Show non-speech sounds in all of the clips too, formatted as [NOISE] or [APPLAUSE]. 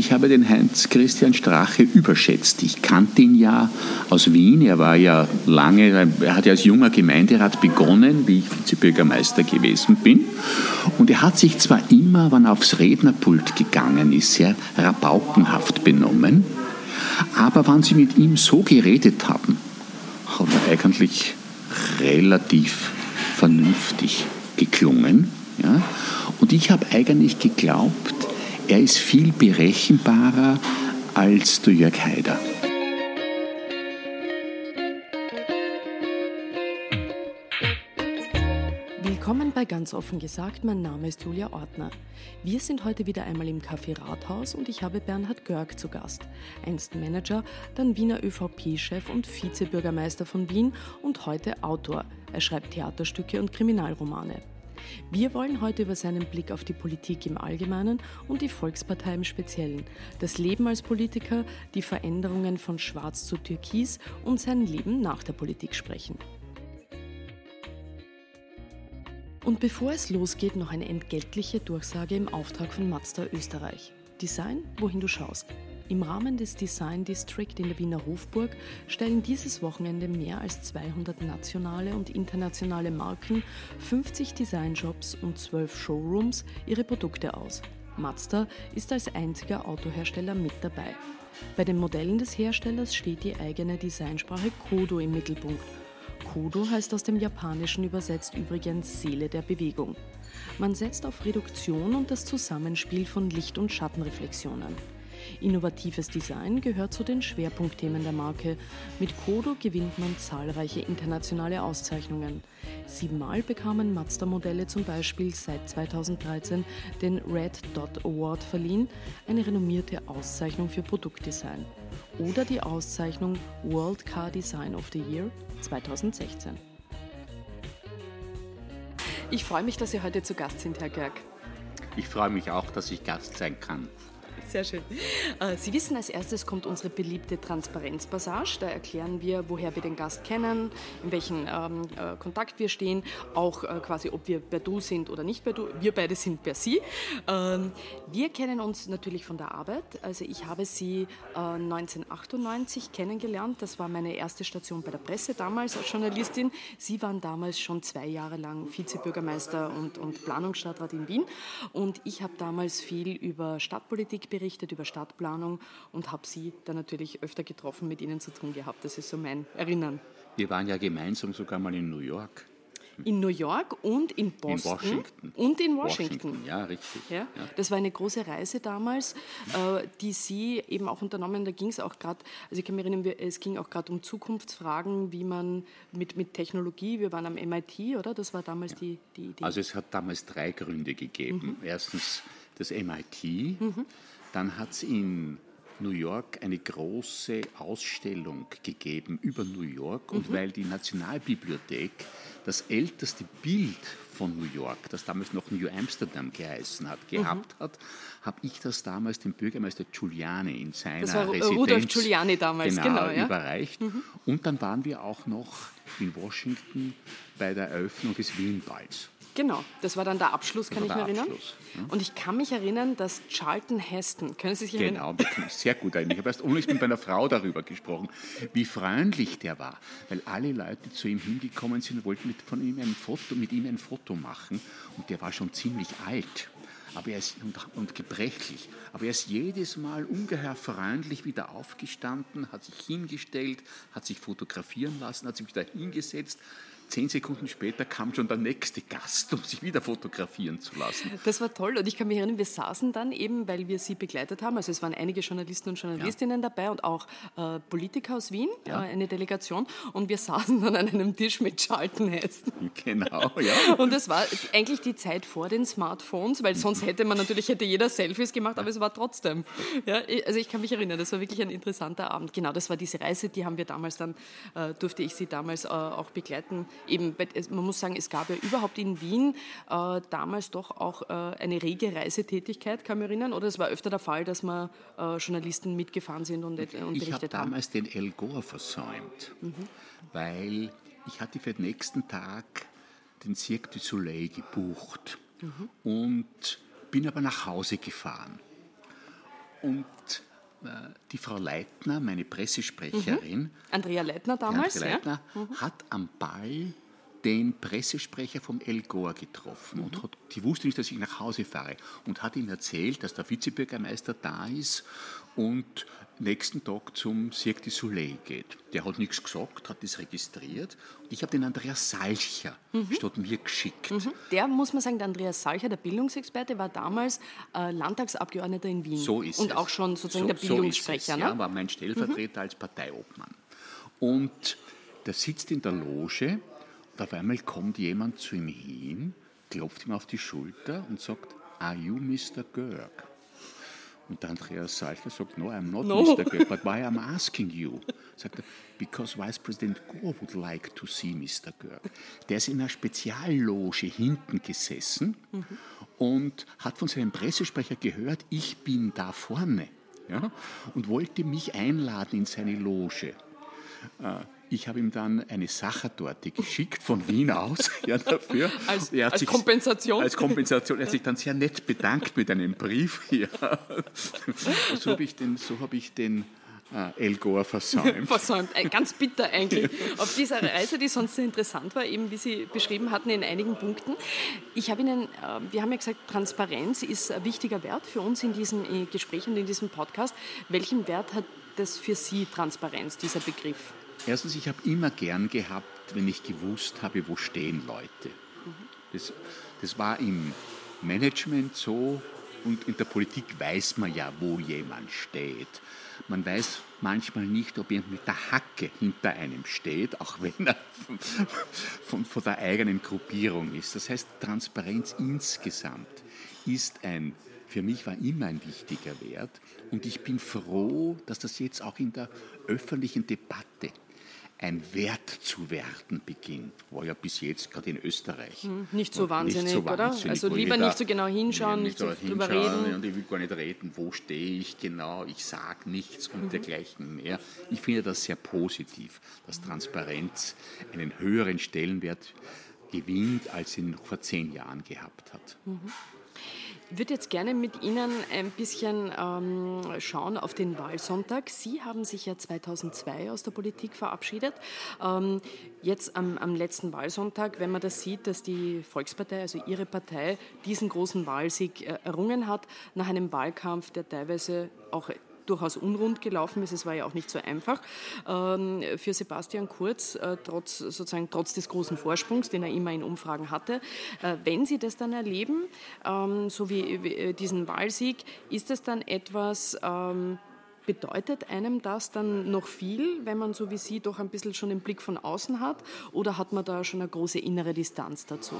ich habe den Heinz-Christian Strache überschätzt. Ich kannte ihn ja aus Wien. Er war ja lange, er hat ja als junger Gemeinderat begonnen, wie ich Vizebürgermeister gewesen bin. Und er hat sich zwar immer, wenn er aufs Rednerpult gegangen ist, sehr rabaukenhaft benommen, aber wenn Sie mit ihm so geredet haben, hat er eigentlich relativ vernünftig geklungen. Ja? Und ich habe eigentlich geglaubt, er ist viel berechenbarer als der Jörg Haider. Willkommen bei Ganz offen gesagt, mein Name ist Julia Ortner. Wir sind heute wieder einmal im Café Rathaus und ich habe Bernhard Görg zu Gast. Einst Manager, dann Wiener ÖVP-Chef und Vizebürgermeister von Wien und heute Autor. Er schreibt Theaterstücke und Kriminalromane. Wir wollen heute über seinen Blick auf die Politik im Allgemeinen und die Volkspartei im Speziellen, das Leben als Politiker, die Veränderungen von Schwarz zu Türkis und sein Leben nach der Politik sprechen. Und bevor es losgeht, noch eine entgeltliche Durchsage im Auftrag von Mazda Österreich. Design, wohin du schaust. Im Rahmen des Design District in der Wiener Hofburg stellen dieses Wochenende mehr als 200 nationale und internationale Marken, 50 Designshops und 12 Showrooms ihre Produkte aus. Mazda ist als einziger Autohersteller mit dabei. Bei den Modellen des Herstellers steht die eigene Designsprache Kodo im Mittelpunkt Kodo heißt aus dem Japanischen übersetzt übrigens Seele der Bewegung. Man setzt auf Reduktion und das Zusammenspiel von Licht- und Schattenreflexionen. Innovatives Design gehört zu den Schwerpunktthemen der Marke. Mit Kodo gewinnt man zahlreiche internationale Auszeichnungen. Siebenmal bekamen Mazda-Modelle zum Beispiel seit 2013 den Red Dot Award verliehen, eine renommierte Auszeichnung für Produktdesign. Oder die Auszeichnung World Car Design of the Year 2016. Ich freue mich, dass Sie heute zu Gast sind, Herr Görg. Ich freue mich auch, dass ich Gast sein kann. Sehr schön. Äh, Sie wissen, als erstes kommt unsere beliebte Transparenzpassage. Da erklären wir, woher wir den Gast kennen, in welchem ähm, äh, Kontakt wir stehen, auch äh, quasi, ob wir per Du sind oder nicht per Du. Wir beide sind per Sie. Ähm, wir kennen uns natürlich von der Arbeit. Also ich habe Sie äh, 1998 kennengelernt. Das war meine erste Station bei der Presse damals als Journalistin. Sie waren damals schon zwei Jahre lang Vizebürgermeister und, und Planungsstadtrat in Wien. Und ich habe damals viel über Stadtpolitik berichtet berichtet über Stadtplanung und habe Sie dann natürlich öfter getroffen, mit Ihnen zu tun gehabt. Das ist so mein Erinnern. Wir waren ja gemeinsam sogar mal in New York. In New York und in Boston. In Washington. Und in Washington. Washington. Ja, richtig. Ja, Das war eine große Reise damals, äh, die Sie eben auch unternommen. Da ging es auch gerade, also ich kann mich erinnern, es ging auch gerade um Zukunftsfragen, wie man mit, mit Technologie, wir waren am MIT, oder? Das war damals ja. die, die Idee. Also es hat damals drei Gründe gegeben. Mhm. Erstens das MIT. Mhm. Dann hat es in New York eine große Ausstellung gegeben über New York und mhm. weil die Nationalbibliothek das älteste Bild von New York, das damals noch New Amsterdam geheißen hat, gehabt mhm. hat, habe ich das damals dem Bürgermeister Giuliani in seiner das war Residenz Rudolf Giuliani damals, genau, genau ja? überreicht. Mhm. Und dann waren wir auch noch in Washington bei der Eröffnung des Wienballs. Genau, das war dann der Abschluss, kann ich mich erinnern. Ja. Und ich kann mich erinnern, dass Charlton Heston, können Sie sich erinnern? Genau, sehr gut erinnern. Ich habe erst unlängst mit meiner Frau darüber gesprochen, wie freundlich der war, weil alle Leute zu ihm hingekommen sind und wollten mit, von ihm ein Foto, mit ihm ein Foto machen und der war schon ziemlich alt aber er ist, und, und gebrechlich. Aber er ist jedes Mal ungeheuer freundlich wieder aufgestanden, hat sich hingestellt, hat sich fotografieren lassen, hat sich wieder hingesetzt, zehn Sekunden später kam schon der nächste Gast, um sich wieder fotografieren zu lassen. Das war toll und ich kann mich erinnern, wir saßen dann eben, weil wir sie begleitet haben, also es waren einige Journalisten und Journalistinnen ja. dabei und auch äh, Politiker aus Wien, ja. äh, eine Delegation und wir [LAUGHS] saßen dann an einem Tisch mit Charlton Heston. Genau, ja. [LAUGHS] Und es war eigentlich die Zeit vor den Smartphones, weil sonst hätte man natürlich, hätte jeder Selfies gemacht, aber es war trotzdem. Ja, also ich kann mich erinnern, das war wirklich ein interessanter Abend. Genau, das war diese Reise, die haben wir damals dann, äh, durfte ich sie damals äh, auch begleiten eben, man muss sagen, es gab ja überhaupt in Wien äh, damals doch auch äh, eine rege Reisetätigkeit, kann man erinnern, oder es war öfter der Fall, dass man äh, Journalisten mitgefahren sind und, und berichtet ich hab haben? Ich habe damals den El Gore versäumt, mhm. weil ich hatte für den nächsten Tag den Cirque du Soleil gebucht mhm. und bin aber nach Hause gefahren. und die Frau Leitner, meine Pressesprecherin, mhm. Andrea Leitner damals, Andrea Leitner, ja? mhm. hat am Ball den Pressesprecher vom El Gore getroffen mhm. und hat, die wusste nicht, dass ich nach Hause fahre und hat ihm erzählt, dass der Vizebürgermeister da ist und nächsten Tag zum Cirque du Soleil geht. Der hat nichts gesagt, hat das registriert. Und ich habe den Andreas Salcher mhm. statt mir geschickt. Mhm. Der, muss man sagen, der Andreas Salcher, der Bildungsexperte, war damals äh, Landtagsabgeordneter in Wien. So ist Und es. auch schon sozusagen so, der Bildungssprecher. So ne? Ja, war mein Stellvertreter mhm. als Parteiobmann. Und der sitzt in der Loge und auf einmal kommt jemand zu ihm hin, klopft ihm auf die Schulter und sagt, Are you Mr. Görg? Und der Andreas Salcher sagt, no, I'm not no. Mr. Görg, but why I'm [LAUGHS] asking you? Sagt er, because Vice President Gore would like to see Mr. Görg. Der ist in einer Spezialloge hinten gesessen mhm. und hat von seinem Pressesprecher gehört, ich bin da vorne. Ja, und wollte mich einladen in seine Loge. Äh, ich habe ihm dann eine Sachertorte geschickt von Wien aus [LAUGHS] ja, dafür. Als, als sich, Kompensation? Als Kompensation. Er hat sich dann sehr nett bedankt mit einem Brief. [LAUGHS] Ja. So habe ich den, so hab ich den äh, El Gore versäumt. [LAUGHS] versäumt, ganz bitter eigentlich. Auf dieser Reise, die sonst sehr interessant war, eben wie Sie beschrieben hatten in einigen Punkten. Ich habe Ihnen, äh, wir haben ja gesagt, Transparenz ist ein wichtiger Wert für uns in diesem Gespräch und in diesem Podcast. Welchen Wert hat das für Sie, Transparenz, dieser Begriff? Erstens, ich habe immer gern gehabt, wenn ich gewusst habe, wo stehen Leute. Das, das war im Management so und in der Politik weiß man ja, wo jemand steht. Man weiß manchmal nicht, ob jemand mit der Hacke hinter einem steht, auch [LAUGHS] wenn er von, von, von der eigenen Gruppierung ist. Das heißt, Transparenz insgesamt ist ein für mich war immer ein wichtiger Wert und ich bin froh, dass das jetzt auch in der öffentlichen Debatte ein Wert zu werden beginnt, war ja bis jetzt gerade in Österreich. Hm, nicht so wahnsinnig, nicht so wahnsinnig oder? Also lieber nicht so genau hinschauen, nicht, nicht so drüber reden. Und ich will gar nicht reden, wo stehe ich genau, ich sage nichts und mhm. dergleichen mehr. Ich finde das sehr positiv, dass Transparenz einen höheren Stellenwert gewinnt, als sie noch vor zehn Jahren gehabt hat. Mhm. Würde jetzt gerne mit Ihnen ein bisschen ähm, schauen auf den Wahlsonntag. Sie haben sich ja 2002 aus der Politik verabschiedet. Ähm, jetzt am, am, letzten Wahlsonntag, wenn man das sieht, dass die Volkspartei, also Ihre Partei, diesen großen Wahlsieg äh, errungen hat, nach einem Wahlkampf, der teilweise auch durchaus unrund gelaufen ist. Es war ja auch nicht so einfach ähm, für Sebastian Kurz, äh, trotz, sozusagen, trotz des großen Vorsprungs, den er immer in Umfragen hatte. Äh, wenn Sie das dann erleben, ähm, so wie äh, diesen Wahlsieg, ist es dann etwas, ähm, Bedeutet einem das dann noch viel, wenn man so wie Sie doch ein bisschen schon den Blick von außen hat? Oder hat man da schon eine große innere Distanz dazu?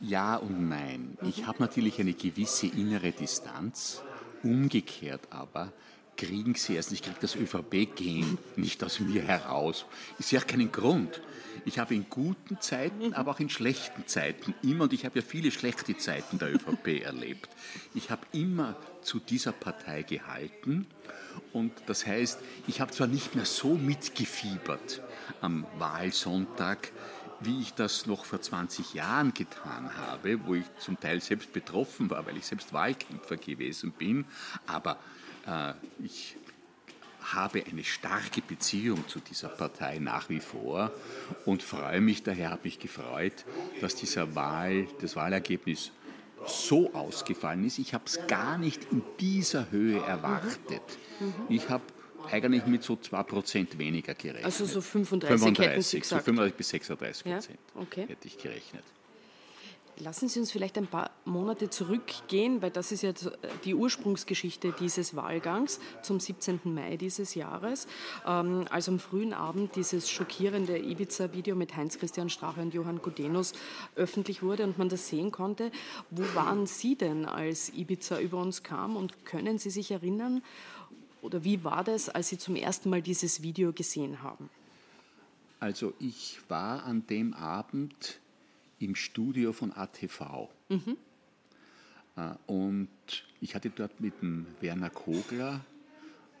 Ja und nein. Ich habe natürlich eine gewisse innere Distanz. Umgekehrt aber kriegen sie erst, ich kriege das ÖVP-Gen nicht aus mir heraus. Ich sehe auch keinen Grund. Ich habe in guten Zeiten, aber auch in schlechten Zeiten immer, und ich habe ja viele schlechte Zeiten der ÖVP [LAUGHS] erlebt, ich habe immer zu dieser Partei gehalten. Und das heißt, ich habe zwar nicht mehr so mitgefiebert am Wahlsonntag, wie ich das noch vor 20 Jahren getan habe, wo ich zum Teil selbst betroffen war, weil ich selbst Wahlkämpfer gewesen bin. Aber äh, ich habe eine starke Beziehung zu dieser Partei nach wie vor und freue mich daher, habe mich gefreut, dass dieser Wahl, das Wahlergebnis so ausgefallen ist. Ich habe es gar nicht in dieser Höhe erwartet. Ich habe eigentlich mit so 2% weniger gerechnet. Also so 35, 35 so 35 bis 36 Prozent ja? okay. hätte ich gerechnet. Lassen Sie uns vielleicht ein paar Monate zurückgehen, weil das ist ja die Ursprungsgeschichte dieses Wahlgangs zum 17. Mai dieses Jahres, ähm, als am frühen Abend dieses schockierende Ibiza-Video mit Heinz-Christian Strache und Johann Gudenus öffentlich wurde und man das sehen konnte. Wo waren Sie denn, als Ibiza über uns kam und können Sie sich erinnern, oder wie war das, als Sie zum ersten Mal dieses Video gesehen haben? Also ich war an dem Abend im Studio von ATV. Mhm. Äh, und ich hatte dort mit dem Werner Kogler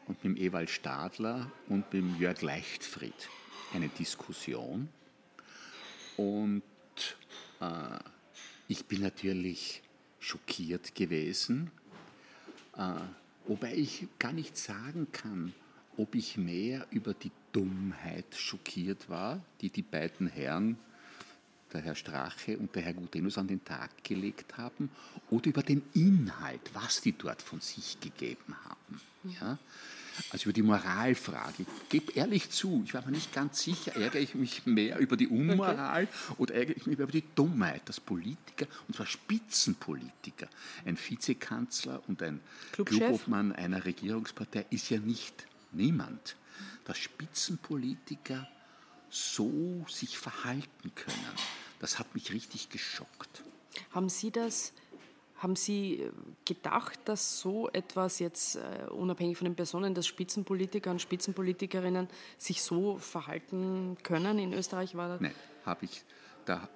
und mit dem Ewald Stadler und mit dem Jörg Leichtfried eine Diskussion. Und äh, ich bin natürlich schockiert gewesen. Äh, Wobei ich gar nicht sagen kann, ob ich mehr über die Dummheit schockiert war, die die beiden Herren, der Herr Strache und der Herr Gutenus, an den Tag gelegt haben, oder über den Inhalt, was die dort von sich gegeben haben. Ja? Also über die Moralfrage. Ich gebe ehrlich zu, ich war mir nicht ganz sicher, ärgere ich mich mehr über die Unmoral okay. oder ärgere ich mich über die Dummheit, dass Politiker, und zwar Spitzenpolitiker, ein Vizekanzler und ein Clubobmann einer Regierungspartei ist ja nicht niemand, dass Spitzenpolitiker so sich verhalten können. Das hat mich richtig geschockt. Haben Sie das haben Sie gedacht, dass so etwas jetzt äh, unabhängig von den Personen, dass Spitzenpolitiker und Spitzenpolitikerinnen sich so verhalten können in Österreich? War Nein, habe ich. Da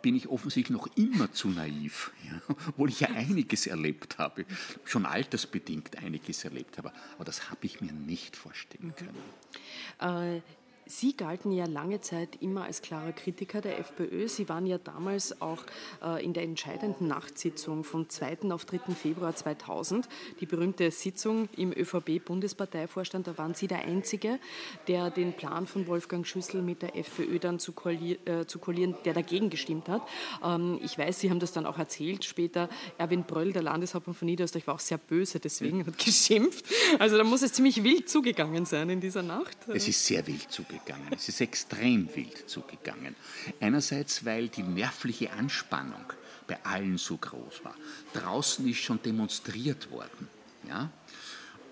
bin ich offensichtlich noch immer zu naiv, [LAUGHS] ja, obwohl ich ja einiges erlebt habe, schon altersbedingt einiges erlebt habe. Aber das habe ich mir nicht vorstellen können. Äh, Sie galten ja lange Zeit immer als klarer Kritiker der FPÖ. Sie waren ja damals auch äh, in der entscheidenden Nachtsitzung vom 2. auf 3. Februar 2000, die berühmte Sitzung im ÖVP-Bundesparteivorstand. Da waren Sie der Einzige, der den Plan von Wolfgang Schüssel mit der FPÖ dann zu, äh, zu koalieren, der dagegen gestimmt hat. Ähm, ich weiß, Sie haben das dann auch erzählt später. Erwin Bröll, der Landeshauptmann von Niederösterreich, war auch sehr böse deswegen, hat geschimpft. Also da muss es ziemlich wild zugegangen sein in dieser Nacht. Es ist sehr wild zugegangen zugegangen. Es ist extrem wild zugegangen. Einerseits, weil die nervliche Anspannung bei allen so groß war. Draußen ist schon demonstriert worden. Ja?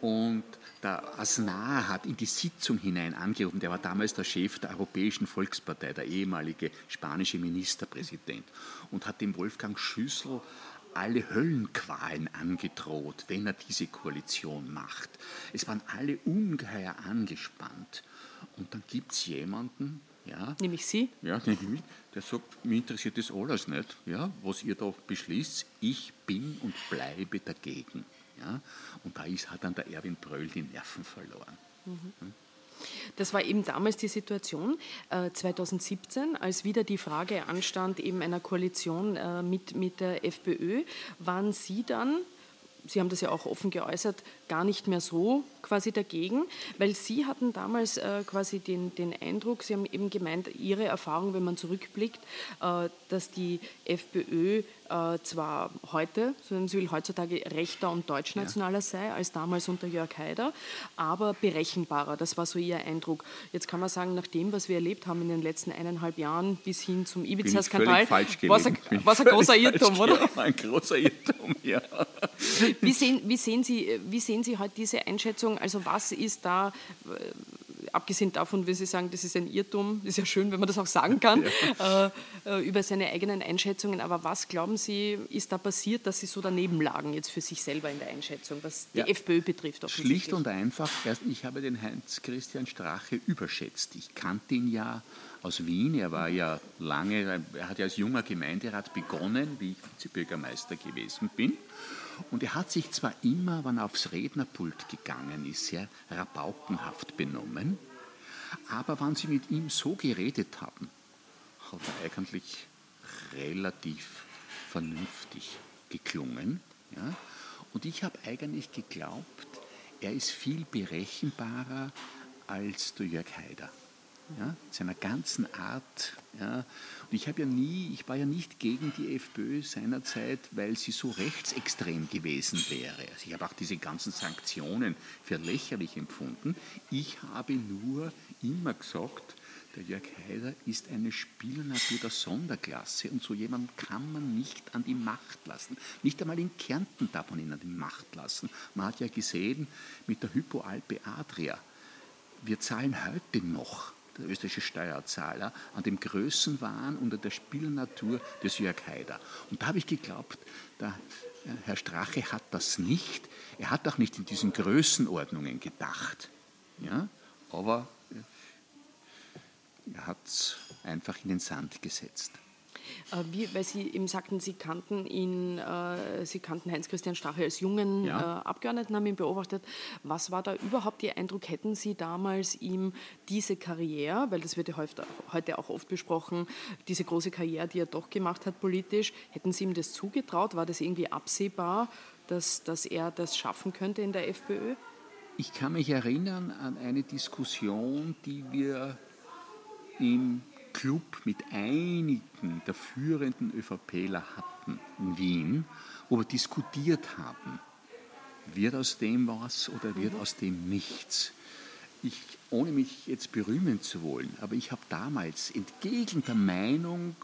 Und der Asnar hat in die Sitzung hinein angerufen, der war damals der Chef der Europäischen Volkspartei, der ehemalige spanische Ministerpräsident, und hat dem Wolfgang Schüssel alle Höllenqualen angedroht, wenn er diese Koalition macht. Es waren alle ungeheuer angespannt. Und dann gibt es jemanden, ja, nämlich Sie? Ja, nämlich der sagt, mir interessiert das alles nicht, ja, was ihr da beschließt. Ich bin und bleibe dagegen. Ja. Und da ist, hat dann der Erwin Bröll die Nerven verloren. Mhm. Das war eben damals die Situation, äh, 2017, als wieder die Frage anstand, eben einer Koalition äh, mit, mit der FPÖ. Waren Sie dann, Sie haben das ja auch offen geäußert, gar nicht mehr so quasi dagegen, weil Sie hatten damals äh, quasi den, den Eindruck, Sie haben eben gemeint, Ihre Erfahrung, wenn man zurückblickt, äh, dass die FPÖ äh, zwar heute, so wenn man will, heutzutage rechter und deutschnationaler ja. sei als damals unter Jörg Haider, aber berechenbarer. Das war so Ihr Eindruck. Jetzt kann man sagen, nach dem, was wir erlebt haben in den letzten eineinhalb Jahren bis hin zum Ibiza-Skandal, war es ein, ein großer Irrtum, oder? Ja, ein großer Irrtum, ja. Wie sehen, wie sehen, Sie, wie sehen Sie heute diese Einschätzung? Also was ist da abgesehen davon, wenn Sie sagen, das ist ein Irrtum, ist ja schön, wenn man das auch sagen kann, [LAUGHS] ja. äh, äh über seine eigenen Einschätzungen. Aber was glauben Sie, ist da passiert, dass Sie so daneben lagen jetzt für sich selber in der Einschätzung, was die ja. FPÖ betrifft? Schlicht und einfach, ich habe den Heinz-Christian Strache überschätzt. Ich kannte ihn ja aus Wien. Er war ja lange, er hat ja als junger Gemeinderat begonnen, wie ich Vizebürgermeister gewesen bin. Und er hat sich zwar immer, wenn er aufs Rednerpult gegangen ist, sehr rabaukenhaft benommen, aber wenn sie mit ihm so geredet haben, hat er eigentlich relativ vernünftig geklungen. Ja? Und ich habe eigentlich geglaubt, er ist viel berechenbarer als der Jörg Haider ja, seiner ganzen Art. Ja. Und ich habe ja nie, ich war ja nicht gegen die FPÖ seinerzeit, weil sie so rechtsextrem gewesen wäre. Also ich habe auch diese ganzen Sanktionen für lächerlich empfunden. Ich habe nur immer gesagt, der Jörg Haider ist eine Spielnatur der Sonderklasse und so jemanden kann man nicht an die Macht lassen. Nicht einmal in Kärnten darf man ihn an die Macht lassen. Man hat ja gesehen mit der Hypoalpe Adria, wir zahlen heute noch der österreichische Steuerzahler, an dem Größenwahn und an der Spielnatur des Jörg Haider. Und da habe ich geglaubt, der Herr Strache hat das nicht. Er hat auch nicht in diesen Größenordnungen gedacht. Ja? Aber er hat es einfach in den Sand gesetzt. Äh, wie, weil Sie eben sagten, Sie kannten ihn, äh, Sie kannten Heinz-Christian Strache als jungen ja. äh, Abgeordneten, haben ihn beobachtet. Was war da überhaupt Ihr Eindruck? Hätten Sie damals ihm diese Karriere, weil das wird ja heute auch oft besprochen, diese große Karriere, die er doch gemacht hat politisch, hätten Sie ihm das zugetraut? War das irgendwie absehbar? dass, dass er das schaffen könnte in der FPÖ? Ich kann mich erinnern an eine Diskussion, die wir im Club mit einigen der führenden ÖVPler hatten in Wien, wo wir diskutiert haben, wird aus dem was oder wird aus dem nichts. Ich, ohne mich jetzt berühmen zu wollen, aber ich habe damals entgegen der Meinung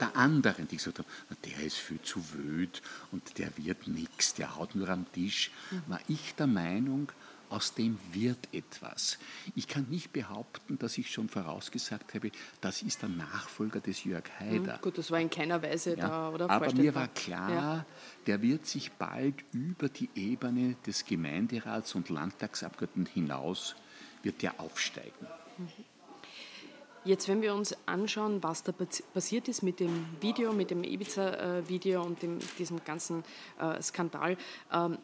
der anderen, die gesagt haben, der ist viel zu wöd und der wird nichts, der haut nur am Tisch, war ich der Meinung, aus dem wird etwas. Ich kann nicht behaupten, dass ich schon vorausgesagt habe, das ist der Nachfolger des Jörg Haider. Hm, gut, das war in keiner Weise ja, da oder Aber mir war klar, ja. der wird sich bald über die Ebene des Gemeinderats und Landtagsabgeordneten hinaus, wird der aufsteigen. Mhm. Jetzt, wenn wir uns anschauen, was da passiert ist mit dem Video, mit dem Ibiza-Video und dem, diesem ganzen äh, Skandal, ähm,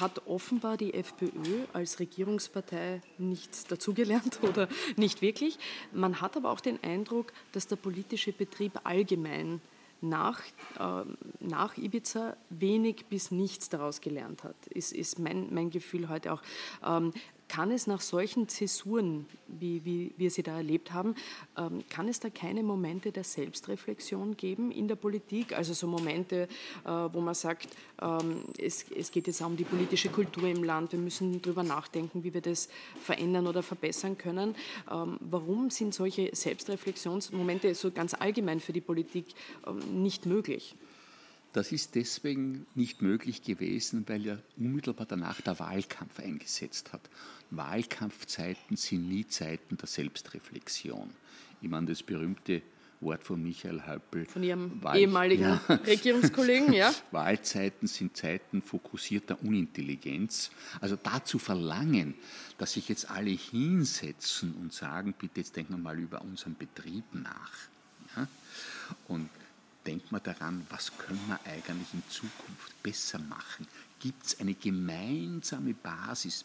hat offenbar die FPÖ als Regierungspartei nichts dazugelernt [LAUGHS] oder nicht wirklich. Man hat aber auch den Eindruck, dass der politische Betrieb allgemein nach, äh, nach Ibiza wenig bis nichts daraus gelernt hat, ist, ist mein, mein Gefühl heute auch. Ähm, kann es nach solchen Zäsuren, wie, wie wir sie da erlebt haben, ähm, kann es da keine Momente der Selbstreflexion geben in der Politik? Also so Momente, äh, wo man sagt, ähm, es, es geht jetzt auch um die politische Kultur im Land, wir müssen darüber nachdenken, wie wir das verändern oder verbessern können. Ähm, warum sind solche Selbstreflexionsmomente so ganz allgemein für die Politik ähm, nicht möglich? Das ist deswegen nicht möglich gewesen, weil ja unmittelbar danach der Wahlkampf eingesetzt hat. Wahlkampfzeiten sind nie Zeiten der Selbstreflexion. Ich meine, das berühmte Wort von Michael Häupl. Von Ihrem Wahl, ehemaligen ja. [LAUGHS] Regierungskollegen, ja. [LAUGHS] Wahlzeiten sind Zeiten fokussierter Unintelligenz. Also dazu verlangen, dass sich jetzt alle hinsetzen und sagen, bitte jetzt denken wir mal über unseren Betrieb nach. Ja? Und denkt man daran, was können wir eigentlich in Zukunft besser machen? Gibt es eine gemeinsame Basis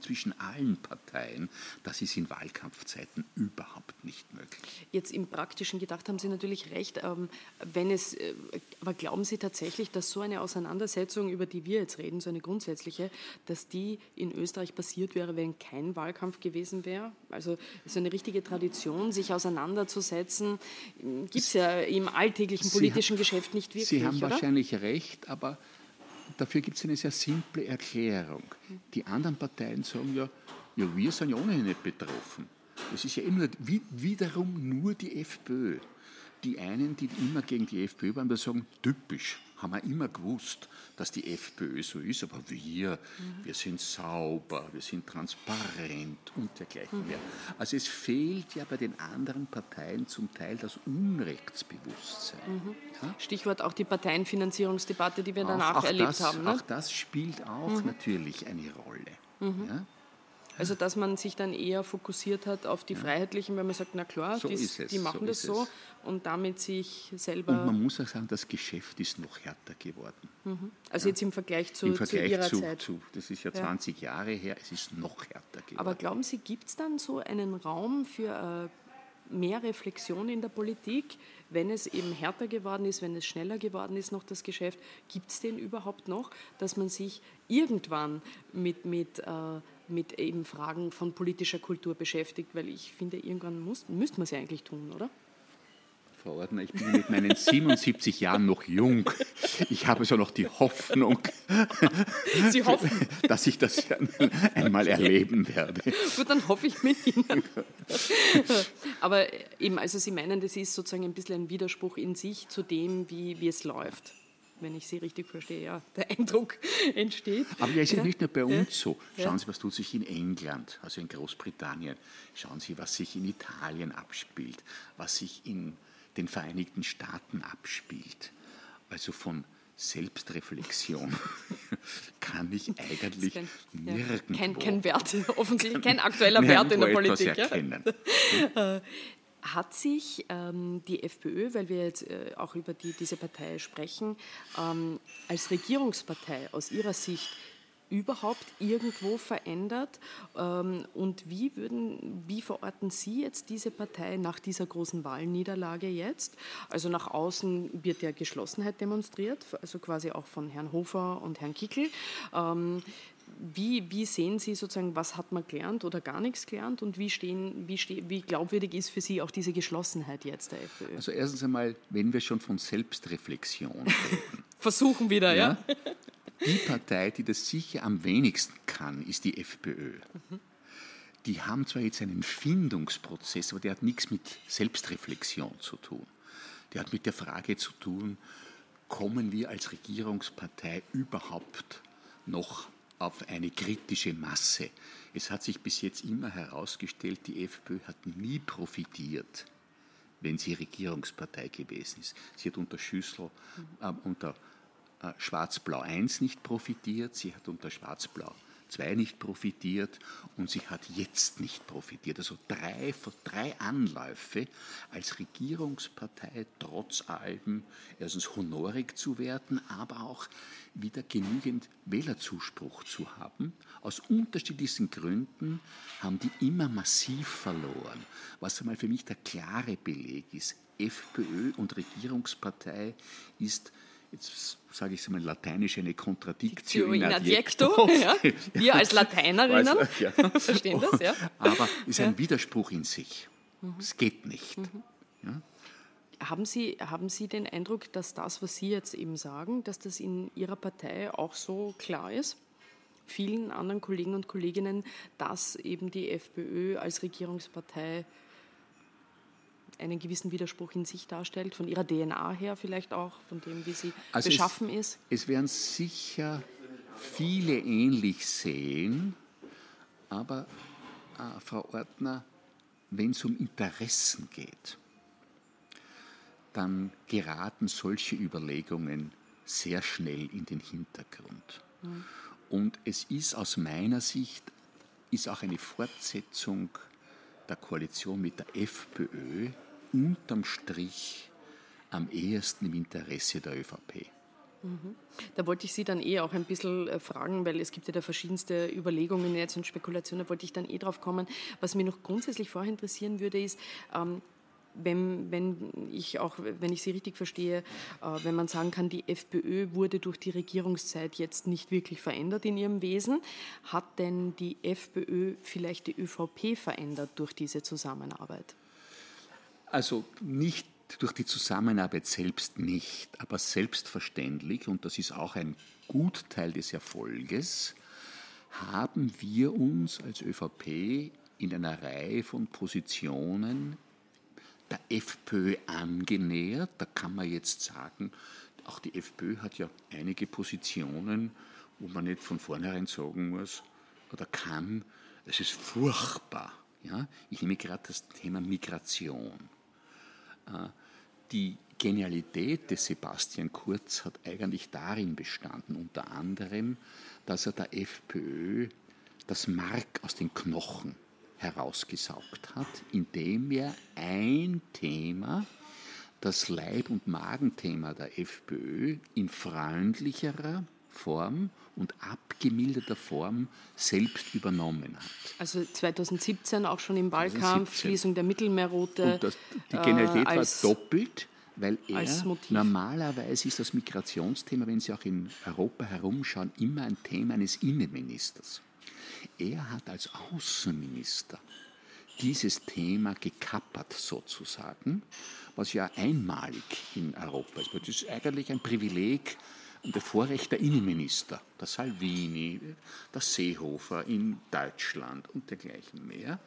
zwischen allen Parteien? Das ist in Wahlkampfzeiten überhaupt nicht möglich. Jetzt im Praktischen gedacht haben Sie natürlich recht. Ähm, wenn es, äh, aber glauben Sie tatsächlich, dass so eine Auseinandersetzung, über die wir jetzt reden, so eine grundsätzliche, dass die in Österreich passiert wäre, wenn kein Wahlkampf gewesen wäre? Also so eine richtige Tradition, sich auseinanderzusetzen, gibt es ja im alltäglichen politischen Sie Geschäft nicht wirklich. Sie haben oder? wahrscheinlich recht, aber dafür gibt es eine sehr simple Erklärung. Die anderen Parteien sagen ja, ja, wir sind ja ohnehin nicht betroffen. Das ist ja immer wiederum nur die FPÖ. Die einen, die immer gegen die FPÖ waren, die sagen, typisch, haben wir immer gewusst, dass die FPÖ so ist, aber wir, mhm. wir sind sauber, wir sind transparent und dergleichen mhm. mehr. Also es fehlt ja bei den anderen Parteien zum Teil das Unrechtsbewusstsein. Mhm. Ja? Stichwort auch die Parteienfinanzierungsdebatte, die wir danach auch, auch erlebt das, haben. Ne? Auch das spielt auch mhm. natürlich eine Rolle. Mhm. Ja? Also dass man sich dann eher fokussiert hat auf die. Freiheitlichen, weil man sagt, na klar, so die, die, machen so das so und damit sich selber... Und man muss auch sagen, das Geschäft ist noch härter geworden. Mhm. Also ja. jetzt im Vergleich zu, Im Vergleich zu Ihrer zu, Zeit. Zu, das ist ja 20 ja. Jahre her, es ist noch härter geworden. Aber glauben Sie, gibt es dann so einen Raum für... Äh, mehr Reflexion in der Politik, wenn es eben härter geworden ist, wenn es schneller geworden ist, noch das Geschäft. Gibt es den überhaupt noch, dass man sich irgendwann mit, mit äh, mit eben Fragen von politischer Kultur beschäftigt, weil ich finde, irgendwann muss, müsste man es ja eigentlich tun, oder? Frau Ordner, ich bin mit meinen 77 Jahren noch jung. Ich habe so noch die Hoffnung, dass ich das einmal erleben werde. Gut, dann hoffe ich mit Ihnen. Aber eben, also Sie meinen, das ist sozusagen ein bisschen ein Widerspruch in sich zu dem, wie, wie es läuft wenn ich Sie richtig verstehe, ja, der Eindruck [LAUGHS] entsteht. Aber ja, ist ja, nicht nur bei uns ja. so. Schauen ja. Sie, was tut sich in England, also in Großbritannien. Schauen Sie, was sich in Italien abspielt, was sich in den Vereinigten Staaten abspielt. Also von Selbstreflexion [LAUGHS] kann ich eigentlich kein, nirgendwo... Kein, kein Wert, [LAUGHS] offensichtlich kein aktueller Wert in der Politik. Erkennen. Hat sich ähm, die FPÖ, weil wir jetzt äh, auch über die, diese Partei sprechen, ähm, als Regierungspartei aus Ihrer Sicht überhaupt irgendwo verändert? Ähm, und wie, würden, wie verorten Sie jetzt diese Partei nach dieser großen Wahlniederlage jetzt? Also nach außen wird ja Geschlossenheit demonstriert, also quasi auch von Herrn Hofer und Herrn Kickel. Ähm, wie, wie, sehen Sie sozusagen, was hat man gelernt oder gar nichts gelernt und wie, stehen, wie, ste wie glaubwürdig ist für Sie auch diese Geschlossenheit jetzt der FPÖ? Also erstens einmal, wenn wir schon von Selbstreflexion reden. [LAUGHS] Versuchen wieder, ja. ja. Die Partei, die das sicher am wenigsten kann, ist die FPÖ. Mhm. Die haben zwar jetzt einen Findungsprozess, aber der hat nichts mit Selbstreflexion zu tun. Der hat mit der Frage zu tun, kommen wir als Regierungspartei überhaupt noch auf eine kritische Masse. Es hat sich bis jetzt immer herausgestellt, die FPÖ hat nie profitiert, wenn sie Regierungspartei gewesen ist. Sie hat unter Schüssel, äh, unter äh, Schwarz-Blau 1 nicht profitiert, sie hat unter Schwarz-Blau 2 nicht profitiert und sie hat jetzt nicht profitiert. Also drei, drei Anläufe als Regierungspartei trotz allem erstens honorig zu werden, aber auch wieder genügend Wählerzuspruch zu haben. Aus unterschiedlichsten Gründen haben die immer massiv verloren. Was einmal für mich der klare Beleg ist, FPÖ und Regierungspartei ist jetzt sage ich es mal lateinisch, eine Contradictio in adjecto. [LAUGHS] Ja. Wir als Lateinerinnen ja. verstehen das, ja. [LAUGHS] Aber es ist ein Widerspruch in sich. Mhm. Es geht nicht. Mhm. Ja. Haben Sie, haben Sie den Eindruck, dass das, was Sie jetzt eben sagen, dass das in Ihrer Partei auch so klar ist? Vielen anderen Kollegen und Kolleginnen, dass eben die FPÖ als Regierungspartei einen gewissen Widerspruch in sich darstellt, von ihrer DNA her vielleicht auch, von dem, wie sie also beschaffen es, ist? Es werden sicher viele ähnlich sehen, aber äh, Frau Ortner, wenn es um Interessen geht, dann geraten solche Überlegungen sehr schnell in den Hintergrund. Mhm. Und es ist aus meiner Sicht ist auch eine Fortsetzung der Koalition mit der FPÖ unterm Strich am ehesten im Interesse der ÖVP. Mhm. Da wollte ich Sie dann eh auch ein bisschen äh, fragen, weil es gibt ja da verschiedenste Überlegungen jetzt und Spekulationen, da wollte ich dann eh drauf kommen. Was mich noch grundsätzlich vorher interessieren würde, ist, ähm, wenn, wenn, ich auch, wenn ich Sie richtig verstehe, äh, wenn man sagen kann, die FPÖ wurde durch die Regierungszeit jetzt nicht wirklich verändert in ihrem Wesen, hat denn die FPÖ vielleicht die ÖVP verändert durch diese Zusammenarbeit? Also nicht durch die Zusammenarbeit selbst nicht, aber selbstverständlich, und das ist auch ein Gutteil des Erfolges, haben wir uns als ÖVP in einer Reihe von Positionen der FPÖ angenähert. Da kann man jetzt sagen, auch die FPÖ hat ja einige Positionen, wo man nicht von vornherein sagen muss oder kann, es ist furchtbar. Ja? Ich nehme gerade das Thema Migration. Äh, die Genialität des Sebastian Kurz hat eigentlich darin bestanden, unter anderem, dass er der FPÖ das Mark aus den Knochen herausgesaugt hat, indem er ein Thema, das Leib- und Magenthema der FPÖ, in freundlicherer Form und abgemilderter Form selbst übernommen hat. Also 2017 auch schon im Wahlkampf, 2017. Schließung der Mittelmeerroute. Das, die Genialität äh, war doppelt, weil er normalerweise ist das Migrationsthema, wenn Sie auch in Europa herumschauen, immer ein Thema eines Innenministers. Er hat als Außenminister dieses Thema gekappert sozusagen, was ja einmalig in Europa ist. Das ist eigentlich ein Privileg der Vorrecht der Innenminister, der Salvini, der Seehofer in Deutschland und dergleichen mehr.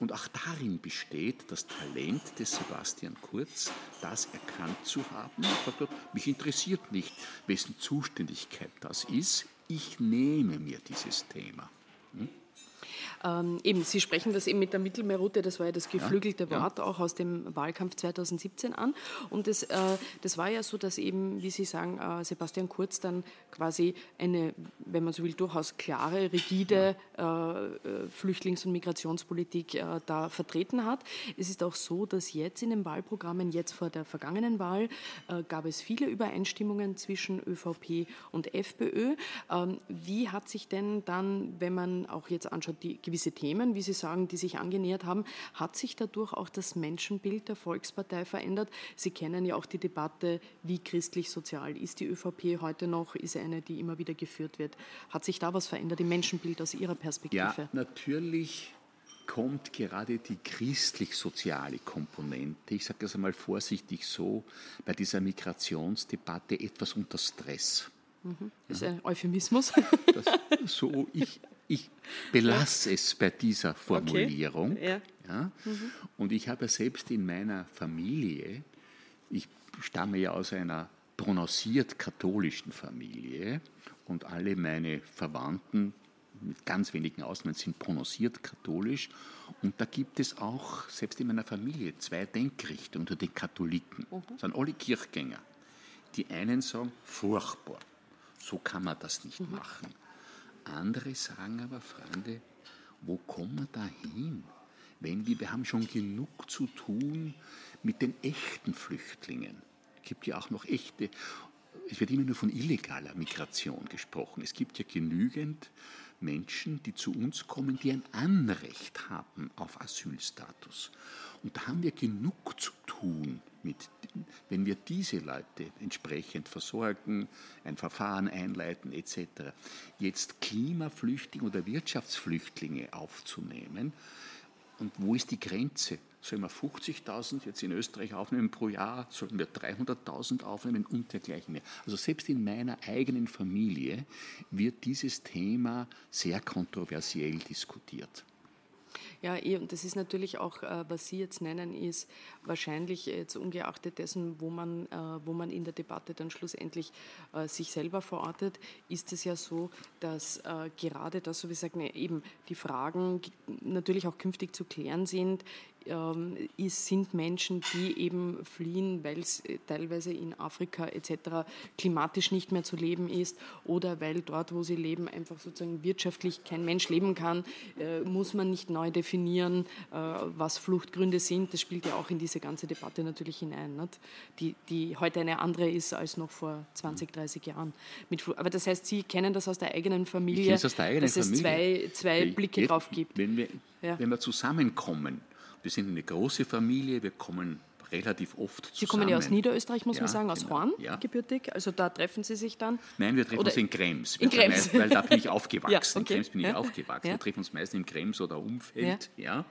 Und auch darin besteht das Talent des Sebastian Kurz, das erkannt zu haben. Mich interessiert nicht, wessen Zuständigkeit das ist. Ich nehme mir dieses Thema. Hm? Ähm, eben, Sie sprechen das eben mit der Mittelmeerroute, das war ja das geflügelte ja, Wort ja. auch aus dem Wahlkampf 2017 an. Und das, äh, das war ja so, dass eben, wie Sie sagen, äh, Sebastian Kurz dann quasi eine, wenn man so will, durchaus klare, rigide ja. äh, äh Flüchtlings- und Migrationspolitik äh, da vertreten hat. Es ist auch so, dass jetzt in den Wahlprogrammen, jetzt vor der vergangenen Wahl, äh, gab es viele Übereinstimmungen zwischen ÖVP und FPÖ. Ähm, wie hat sich denn dann, wenn man auch jetzt anschaut, die gewisse Themen, wie Sie sagen, die sich angenähert haben, hat sich dadurch auch das Menschenbild der Volkspartei verändert? Sie kennen ja auch die Debatte, wie christlich-sozial ist die ÖVP heute noch? Ist eine, die immer wieder geführt wird. Hat sich da was verändert im Menschenbild aus Ihrer Perspektive? Ja, natürlich kommt gerade die christlich-soziale Komponente, ich sage das einmal vorsichtig so, bei dieser Migrationsdebatte etwas unter Stress. Mhm. Das ist ein Euphemismus. Das, so, ich, ich belasse es bei dieser Formulierung. Okay. Ja. ja. Mhm. Und ich habe selbst in meiner Familie, ich stamme ja aus einer prononciert katholischen Familie und alle meine Verwandten mit ganz wenigen Ausnahmen sind prononciert katholisch. Und da gibt es auch, selbst in meiner Familie, zwei Denkrichtungen unter den Katholiken. Mhm. Das sind alle Kirchgänger. Die einen sagen, furchtbar, so kann man das nicht mhm. machen. Andere sagen aber, Freunde, wo kommen wir da hin? Wenn wir, wir haben schon genug zu tun mit den echten Flüchtlingen. Es gibt ja auch noch echte, es wird immer nur von illegaler Migration gesprochen. Es gibt ja genügend Menschen, die zu uns kommen, die ein Anrecht haben auf Asylstatus. Und da haben wir genug zu tun, mit, wenn wir diese Leute entsprechend versorgen, ein Verfahren einleiten etc. Jetzt Klimaflüchtlinge oder Wirtschaftsflüchtlinge aufzunehmen, und wo ist die Grenze? Sollen wir 50.000 jetzt in Österreich aufnehmen pro Jahr? Sollten wir 300.000 aufnehmen und dergleichen mehr? Also selbst in meiner eigenen Familie wird dieses Thema sehr kontroversiell diskutiert. Ja, eh, und das ist natürlich auch, äh, was Sie jetzt nennen, ist wahrscheinlich jetzt ungeachtet dessen, wo man, äh, wo man in der Debatte dann schlussendlich äh, sich selber verortet, ist es ja so, dass gerade das, so wie gesagt, eben die Fragen natürlich auch künftig zu klären sind, ist, sind Menschen, die eben fliehen, weil es äh, teilweise in Afrika etc. klimatisch nicht mehr zu leben ist oder weil dort, wo sie leben, einfach sozusagen wirtschaftlich kein Mensch leben kann, äh, muss man nicht neu definieren, äh, was Fluchtgründe sind. Das spielt ja auch in diese ganze Debatte natürlich hinein, nicht? Die, die heute eine andere ist als noch vor 20, 30 Jahren. Aber das heißt, Sie kennen das aus der eigenen Familie, der eigenen dass Familie. es zwei, zwei Blicke drauf gibt. Wenn wir, ja. wenn wir zusammenkommen, wir sind eine große Familie, wir kommen relativ oft zusammen. Sie kommen ja aus Niederösterreich, muss ja, man sagen, aus genau. Horn ja. gebürtig. Also da treffen Sie sich dann? Nein, wir treffen oder uns in Krems. In Krems. Weil da bin ich [LAUGHS] aufgewachsen. ja, okay. In Krems bin ich aufgewachsen. Wir treffen uns meist in Krems oder Umfeld. Ja.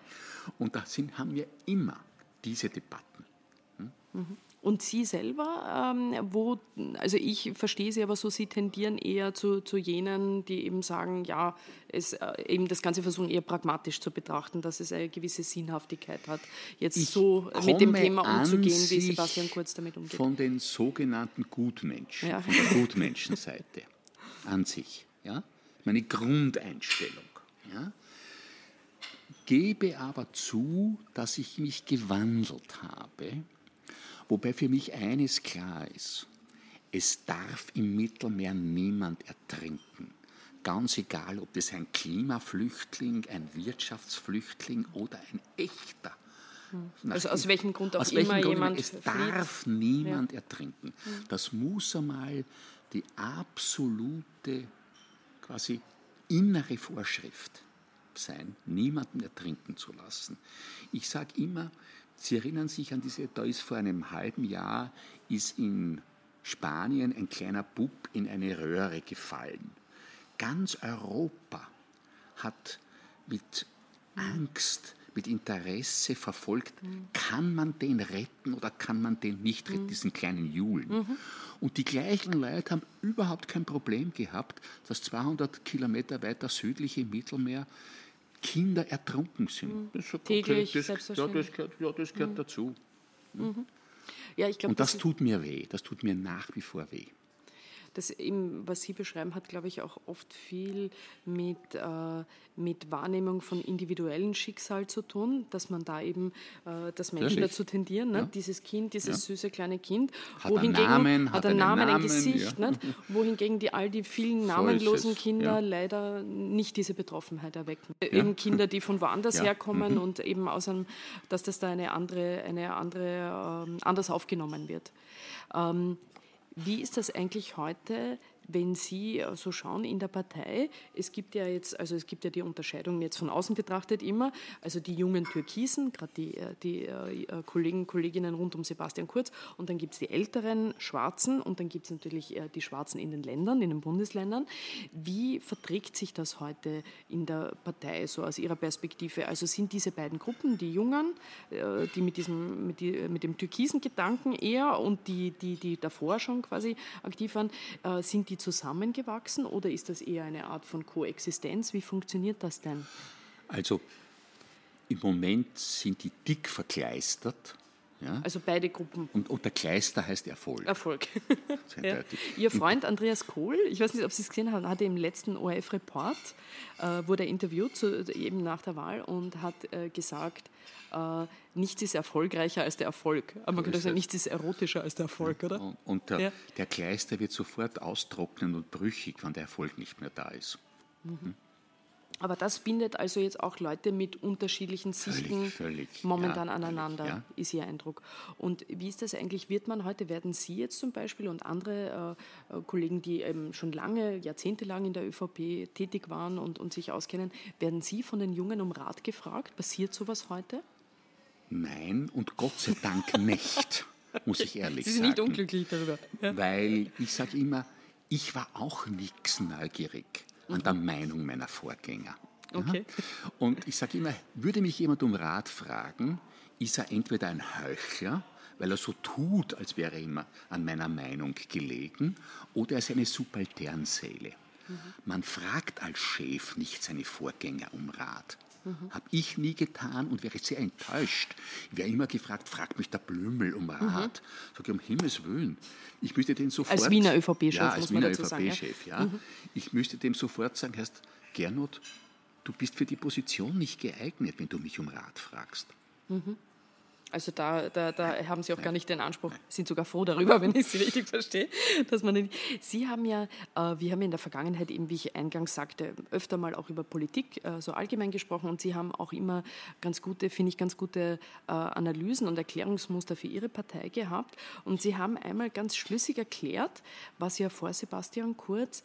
Und da sind, haben wir immer diese Debatten. Hm? Mhm. Und Sie selber, ähm, wo, also ich verstehe Sie aber so, Sie tendieren eher zu, zu jenen, die eben sagen, ja, es, äh, eben das Ganze versuchen eher pragmatisch zu betrachten, dass es eine gewisse Sinnhaftigkeit hat, jetzt ich so mit dem Thema umzugehen, wie Sebastian Kurz damit umgeht. Von den sogenannten Gutmenschen, ja. von der Gutmenschenseite an sich, ja, meine Grundeinstellung, ja, gebe aber zu, dass ich mich gewandelt habe Wobei für mich eines klar ist, es darf im Mittelmeer niemand ertrinken. Ganz egal, ob das ein Klimaflüchtling, ein Wirtschaftsflüchtling oder ein echter. Hm. Also aus welchem Grund auch aus immer Grund, jemand. Es darf niemand ja. ertrinken. Hm. Das muss einmal die absolute, quasi innere Vorschrift sein, niemanden ertrinken zu lassen. Ich sage immer, Sie erinnern sich an diese, da ist vor einem halben Jahr, ist in Spanien ein kleiner Bub in eine Röhre gefallen. Ganz Europa hat mit Angst, mit Interesse verfolgt, kann man den retten oder kann man den nicht retten, diesen kleinen Julen. Mhm. Und die gleichen Leute haben überhaupt kein Problem gehabt, dass 200 Kilometer weiter südlich im Mittelmeer Kinder ertrunken sind. Mhm. Das Täglich, das, ja, das gehört, ja, das gehört mhm. dazu. Mhm. Ja, ich glaub, Und das, das tut mir weh, das tut mir nach wie vor weh. Das eben, was Sie beschreiben, hat, glaube ich, auch oft viel mit, äh, mit Wahrnehmung von individuellen Schicksal zu tun, dass man da eben, äh, dass Menschen dazu tendieren, ne? ja. dieses Kind, dieses ja. süße kleine Kind, hat wohingegen einen Namen, hat einen Namen, Namen ein Gesicht, ja. ne? [LAUGHS] wohingegen die all die vielen namenlosen so Kinder leider nicht diese Betroffenheit erwecken. Eben Kinder, die von woanders herkommen mhm. und eben aus einem, dass das da eine andere, eine andere ähm, anders aufgenommen wird. Ähm, wie ist das eigentlich heute wenn Sie äh, so schauen in der Partei, es gibt ja jetzt, also es gibt ja die Unterscheidung jetzt von außen betrachtet immer, also die jungen Türkisen, gerade die, äh, die äh, Kollegen, Kolleginnen rund um Sebastian Kurz, und dann gibt es die älteren Schwarzen und dann gibt es natürlich die Schwarzen in den Ländern, in den Bundesländern. Wie verträgt sich das heute in der Partei, so aus Ihrer Perspektive? Also sind diese beiden Gruppen, die Jungen, die mit, diesem, mit, die, mit dem türkisen Gedanken eher und die, die, die davor schon quasi aktiv waren, sind die die zusammengewachsen oder ist das eher eine Art von Koexistenz? Wie funktioniert das denn? Also im Moment sind die dick verkleistert. Ja? Also beide Gruppen. Und, und der Kleister heißt Erfolg. Erfolg. [LAUGHS] ja. Ihr Freund Andreas Kohl, ich weiß nicht, ob Sie es gesehen haben, hatte im letzten ORF-Report, äh, wurde er interviewt, zu, eben nach der Wahl, und hat äh, gesagt, äh, nichts ist erfolgreicher als der Erfolg. Aber man könnte sagen, nichts ist erotischer als der Erfolg, oder? Und, und der, der Kleister wird sofort austrocknen und brüchig, wenn der Erfolg nicht mehr da ist. Mhm. Aber das bindet also jetzt auch Leute mit unterschiedlichen Sichten völlig, völlig, momentan ja, aneinander, völlig, ja. ist Ihr Eindruck. Und wie ist das eigentlich? Wird man heute, werden Sie jetzt zum Beispiel und andere äh, äh Kollegen, die eben schon lange, jahrzehntelang in der ÖVP tätig waren und, und sich auskennen, werden Sie von den Jungen um Rat gefragt? Passiert sowas heute? Nein, und Gott sei Dank nicht, muss ich ehrlich sagen. Sie sind sagen. nicht unglücklich darüber. Ja. Weil ich sage immer, ich war auch nix neugierig an der Meinung meiner Vorgänger. Okay. Und ich sage immer, würde mich jemand um Rat fragen, ist er entweder ein Heuchler, weil er so tut, als wäre er immer an meiner Meinung gelegen, oder er ist eine Subalternseele. Mhm. Man fragt als Chef nicht seine Vorgänger um Rat. Mhm. Habe ich nie getan und wäre sehr enttäuscht. Ich wäre immer gefragt, fragt mich der Blümel um Rat. Mhm. Sag ich, um Himmels Willen. Ich müsste den sofort... Als Wiener ÖVP-Chef, ja, als Wiener ÖVP-Chef, ja. ja. Mhm. Ich müsste dem sofort sagen, heißt, Gernot, du bist für die Position nicht geeignet, wenn du mich um Rat fragst. Mhm. Also da, da, da haben Sie auch gar nicht den Anspruch, sind sogar froh darüber, [LAUGHS] wenn ich Sie richtig verstehe, dass man nicht. Sie haben ja, äh, wir haben in der Vergangenheit eben, wie ich eingangs sagte, öfter mal auch über Politik äh, so allgemein gesprochen und Sie haben auch immer ganz gute, finde ich, ganz gute äh, Analysen und Erklärungsmuster für Ihre Partei gehabt. Und Sie haben einmal ganz schlüssig erklärt, was ja vor Sebastian Kurz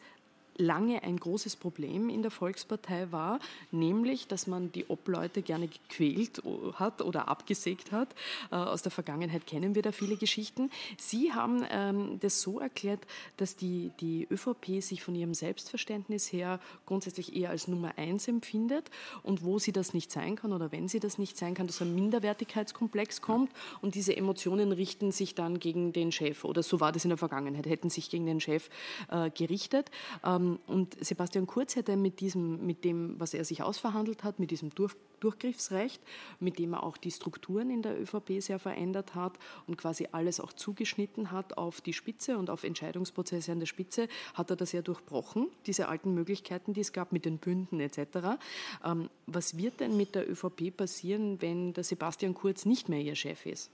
lange ein großes Problem in der Volkspartei war, nämlich, dass man die Obleute gerne gequält hat oder abgesägt hat. Äh, aus der Vergangenheit kennen wir da viele Geschichten. Sie haben ähm, das so erklärt, dass die, die ÖVP sich von ihrem Selbstverständnis her grundsätzlich eher als Nummer eins empfindet und wo sie das nicht sein kann oder wenn sie das nicht sein kann, dass ein Minderwertigkeitskomplex kommt und diese Emotionen richten sich dann gegen den Chef oder so war das in der Vergangenheit, hätten sich gegen den Chef äh, gerichtet. Ähm, ähm, und Sebastian Kurz hätte mit, diesem, mit dem, was er sich ausverhandelt hat, mit diesem Durch, Durchgriffsrecht, mit dem er auch die Strukturen in der ÖVP sehr verändert hat und quasi alles auch zugeschnitten hat auf die Spitze und auf Entscheidungsprozesse an der Spitze, hat er das ja durchbrochen, diese alten Möglichkeiten, die es gab mit den Bünden etc. Ähm, was wird denn mit der ÖVP passieren, wenn der Sebastian Kurz nicht mehr ihr Chef ist?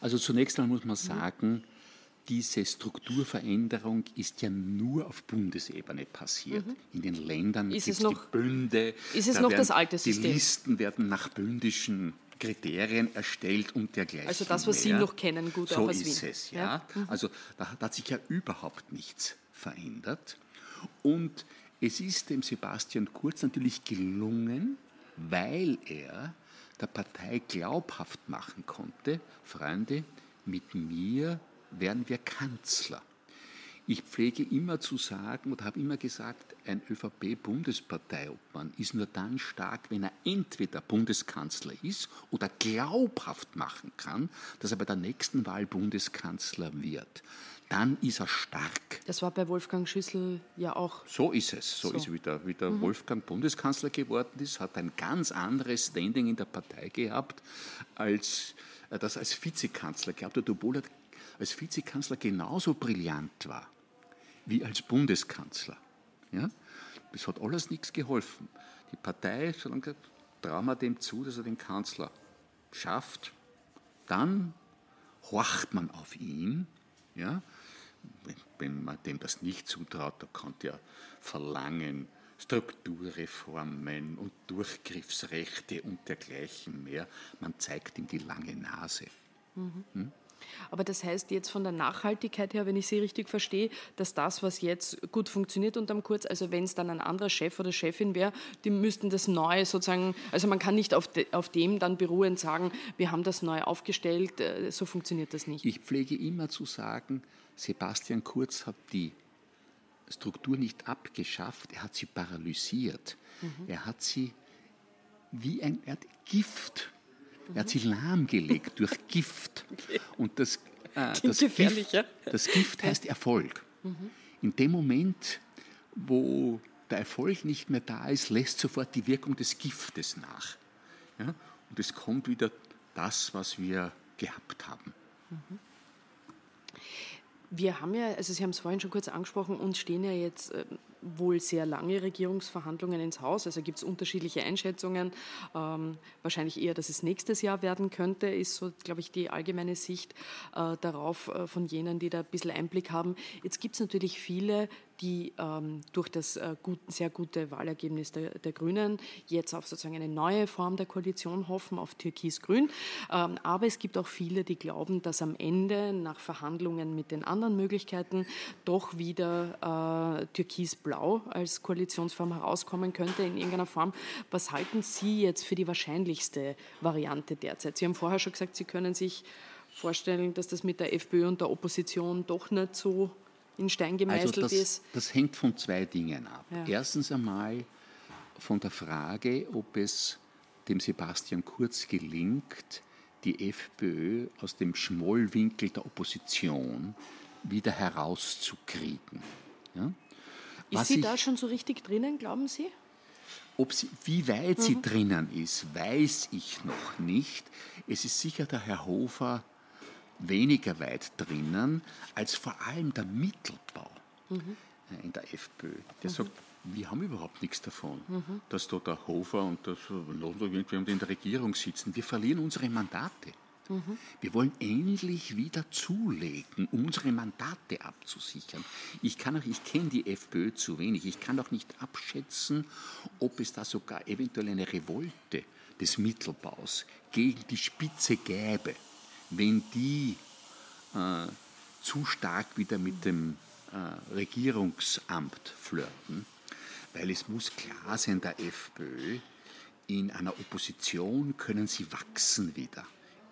Also zunächst einmal muss man sagen, mhm diese Strukturveränderung ist ja nur auf Bundesebene passiert. Mhm. In den Ländern gibt es die Bünde. Ist es da noch das alte System? Die Listen werden nach bündischen Kriterien erstellt und dergleichen. Also das, was mehr. Sie noch kennen, gut so auch aus ist es, ja. ja. Mhm. Also da, da hat sich ja überhaupt nichts verändert. Und es ist dem Sebastian Kurz natürlich gelungen, weil er der Partei glaubhaft machen konnte, Freunde, mit mir werden wir Kanzler. Ich pflege immer zu sagen oder habe immer gesagt, ein ÖVP-Bundesparteiobmann ist nur dann stark, wenn er entweder Bundeskanzler ist oder glaubhaft machen kann, dass er bei der nächsten Wahl Bundeskanzler wird. Dann ist er stark. Das war bei Wolfgang Schüssel ja auch. So ist es. So, so. ist wie der, wie der mhm. Wolfgang Bundeskanzler geworden ist, hat ein ganz anderes Standing in der Partei gehabt, als äh, das als Vizekanzler gehabt hat, obwohl er als Vizekanzler genauso brillant war wie als Bundeskanzler. Ja? Das hat alles nichts geholfen. Die Partei hat gesagt, trauen wir dem zu, dass er den Kanzler schafft. Dann horcht man auf ihn. Ja? Wenn, wenn man dem das nicht zutraut, da kann der verlangen, Strukturreformen und Durchgriffsrechte und dergleichen mehr. Man zeigt ihm die lange Nase. Mhm. Hm? Aber das heißt jetzt von der Nachhaltigkeit her, wenn ich Sie richtig verstehe, dass das, was jetzt gut funktioniert unterm Kurz, also wenn es dann ein anderer Chef oder Chefin wäre, die müssten das neu sozusagen, also man kann nicht auf, de, auf dem dann beruhend sagen, wir haben das neu aufgestellt, äh, so funktioniert das nicht. Ich pflege immer zu sagen, Sebastian Kurz hat die Struktur nicht abgeschafft, er hat sie paralysiert. Mhm. Er hat sie wie ein er Gift er hat sich lahmgelegt durch Gift. Okay. Und das, äh, das, Gift, das Gift heißt Erfolg. Mhm. In dem Moment, wo der Erfolg nicht mehr da ist, lässt sofort die Wirkung des Giftes nach. Ja? Und es kommt wieder das, was wir gehabt haben. Mhm. Wir haben ja, also Sie haben es vorhin schon kurz angesprochen, uns stehen ja jetzt äh, wohl sehr lange Regierungsverhandlungen ins Haus. Also gibt es unterschiedliche Einschätzungen. Ähm, wahrscheinlich eher, dass es nächstes Jahr werden könnte, ist so, glaube ich, die allgemeine Sicht äh, darauf äh, von jenen, die da ein bisschen Einblick haben. Jetzt gibt es natürlich viele, die ähm, durch das äh, gut, sehr gute Wahlergebnis der, der, Grünen jetzt auf sozusagen eine neue Form der Koalition hoffen, auf Türkis-Grün. Ähm, aber es gibt auch viele, die glauben, dass am Ende nach Verhandlungen mit den anderen Möglichkeiten doch wieder äh, Türkis-Blau als Koalitionsform herauskommen könnte in irgendeiner Form. Was halten Sie jetzt für die wahrscheinlichste Variante derzeit? Sie haben vorher schon gesagt, Sie können sich vorstellen, dass das mit der FPÖ und der Opposition doch nicht so in Stein gemeißelt also das, ist? Das hängt von zwei Dingen ab. Ja. Erstens einmal von der Frage, ob es dem Sebastian Kurz gelingt, die FPÖ aus dem Schmollwinkel der Opposition wieder herauszukriegen. Ja? Ist sie da schon so richtig drinnen, glauben Sie? Ob sie, wie weit mhm. sie drinnen ist, weiß ich noch nicht. Es ist sicher der Herr Hofer weniger weit drinnen als vor allem der Mittelbau mhm. in der FPÖ. Der mhm. sagt, wir haben überhaupt nichts davon, mhm. dass da der Hofer und das irgendjemand in der Regierung sitzen. Wir verlieren unsere Mandate. Wir wollen endlich wieder zulegen, unsere Mandate abzusichern. Ich kann auch, ich kenne die FPÖ zu wenig. Ich kann auch nicht abschätzen, ob es da sogar eventuell eine Revolte des Mittelbaus gegen die Spitze gäbe wenn die äh, zu stark wieder mit dem äh, Regierungsamt flirten, weil es muss klar sein, der FPÖ, in einer Opposition können sie wachsen wieder.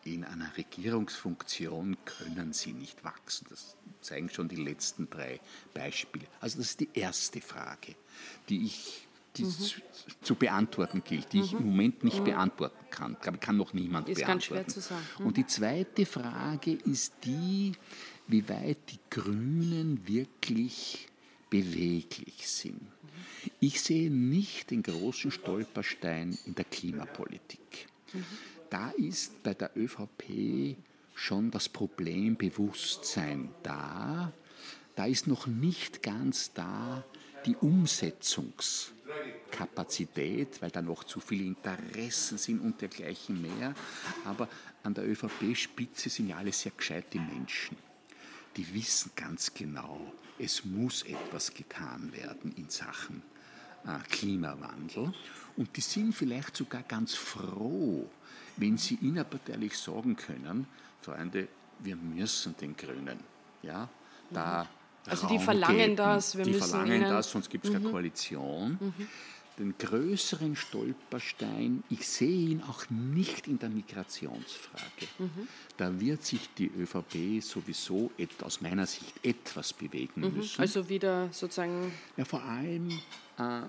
In einer Regierungsfunktion können sie nicht wachsen. Das zeigen schon die letzten drei Beispiele. Also das ist die erste Frage, die ich die mhm. zu beantworten gilt, die mhm. ich im Moment nicht mhm. beantworten kann. Ich glaube, kann noch niemand ist beantworten. Ist ganz schwer zu sagen. Mhm. Und die zweite Frage ist die, wie weit die Grünen wirklich beweglich sind. Mhm. Ich sehe nicht den großen Stolperstein in der Klimapolitik. Da ist bei der ÖVP schon das Problem Bewusstsein da. Da ist noch nicht ganz da die Umsetzungs- Kapazität, weil da noch zu viele Interessen sind und dergleichen mehr. Aber an der ÖVP-Spitze sind ja alle sehr gescheite Menschen. Die wissen ganz genau, es muss etwas getan werden in Sachen äh, Klimawandel. Und die sind vielleicht sogar ganz froh, wenn sie innerparteilich sagen können, Freunde, wir müssen den Grünen ja, da also Raum die verlangen geben. das, wir die müssen verlangen ihnen... das, sonst gibt es mhm. keine Koalition. Mhm. Den größeren Stolperstein, ich sehe ihn auch nicht in der Migrationsfrage. Mhm. Da wird sich die ÖVP sowieso aus meiner Sicht etwas bewegen mhm. müssen. Also wieder sozusagen... Ja, vor allem... Äh,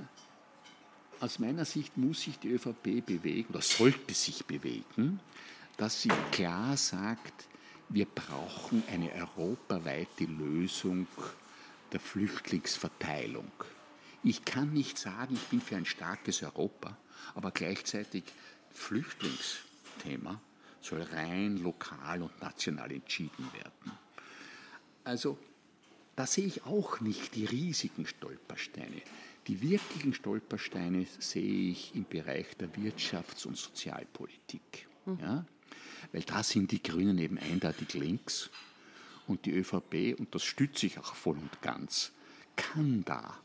aus meiner Sicht muss sich die ÖVP bewegen oder sollte sich bewegen, dass sie klar sagt, wir brauchen eine europaweite Lösung der Flüchtlingsverteilung. Ich kann nicht sagen, ich bin für ein starkes Europa, aber gleichzeitig Flüchtlingsthema soll rein lokal und national entschieden werden. Also da sehe ich auch nicht die riesigen Stolpersteine. Die wirklichen Stolpersteine sehe ich im Bereich der Wirtschafts- und Sozialpolitik. Mhm. Ja? Weil da sind die Grünen eben eindeutig links und die ÖVP, und das stütze ich auch voll und ganz, kann da,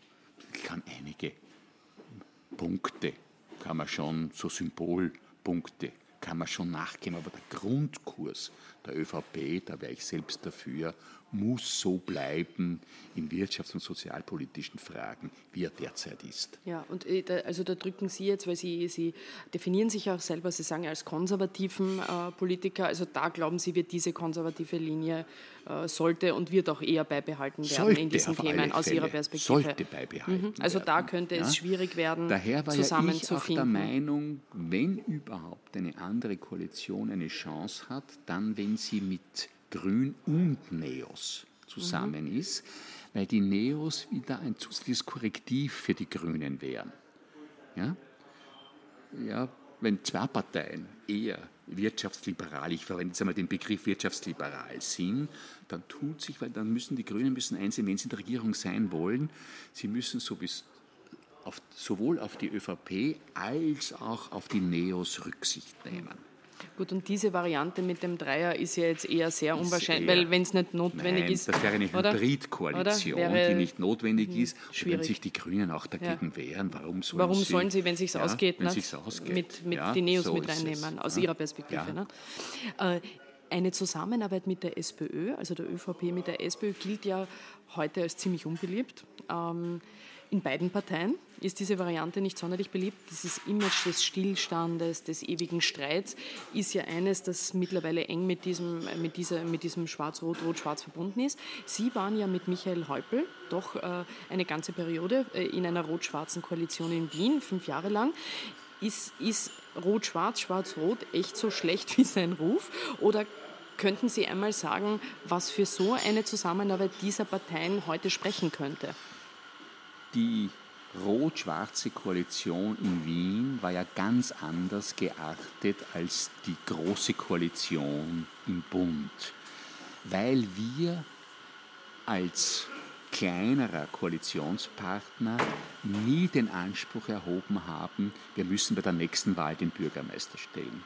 kann einige Punkte, kann man schon, so Symbolpunkte, kann man schon nachgehen, aber der Grundkurs der ÖVP, da wäre ich selbst dafür, muss so bleiben in wirtschafts- und sozialpolitischen Fragen, wie er derzeit ist. Ja, und äh, also da drücken Sie jetzt, weil Sie, Sie definieren sich auch selber, Sie sagen als konservativen äh, Politiker, also da glauben Sie, wird diese konservative Linie äh, sollte und wird auch eher beibehalten werden sollte in diesen Themen aus Ihrer Perspektive. Sollte beibehalten. Mhm. Also da könnte es ja? schwierig werden, Daher war ja ich auch der Meinung, wenn überhaupt eine andere Koalition eine Chance hat, dann wenn sie mit Grün und Neos zusammen mhm. ist, weil die Neos wieder ein zusätzliches Korrektiv für die Grünen wären. Ja? Ja, wenn zwei Parteien eher wirtschaftsliberal, ich verwende jetzt einmal den Begriff wirtschaftsliberal sind, dann tut sich, weil dann müssen die Grünen müssen einsehen, wenn sie in der Regierung sein wollen, sie müssen so bis auf, sowohl auf die ÖVP als auch auf die Neos Rücksicht nehmen. Gut, und diese Variante mit dem Dreier ist ja jetzt eher sehr unwahrscheinlich, weil wenn es nicht notwendig Nein, ist. Das wäre eine Hybridkoalition, die nicht notwendig hm, ist. Schwierig. Wenn sich die Grünen auch dagegen ja. wehren, warum sollen warum sie? sollen sie, wenn es sich ja, ausgeht, wenn sich's ausgeht. mit, mit ja, die Neos so mit reinnehmen, aus ihrer Perspektive. Ne? Äh, eine Zusammenarbeit mit der SPÖ, also der ÖVP mit der SPÖ, gilt ja heute als ziemlich unbeliebt. Ähm, in beiden Parteien ist diese Variante nicht sonderlich beliebt. Dieses Image des Stillstandes, des ewigen Streits ist ja eines, das mittlerweile eng mit diesem, mit mit diesem Schwarz-Rot-Rot-Schwarz verbunden ist. Sie waren ja mit Michael Häupl doch äh, eine ganze Periode äh, in einer rot-schwarzen Koalition in Wien, fünf Jahre lang. Ist, ist Rot-Schwarz, Schwarz-Rot echt so schlecht [LAUGHS] wie sein Ruf? Oder könnten Sie einmal sagen, was für so eine Zusammenarbeit dieser Parteien heute sprechen könnte? Die rot-schwarze Koalition in Wien war ja ganz anders geartet als die große Koalition im Bund, weil wir als kleinerer Koalitionspartner nie den Anspruch erhoben haben, wir müssen bei der nächsten Wahl den Bürgermeister stellen.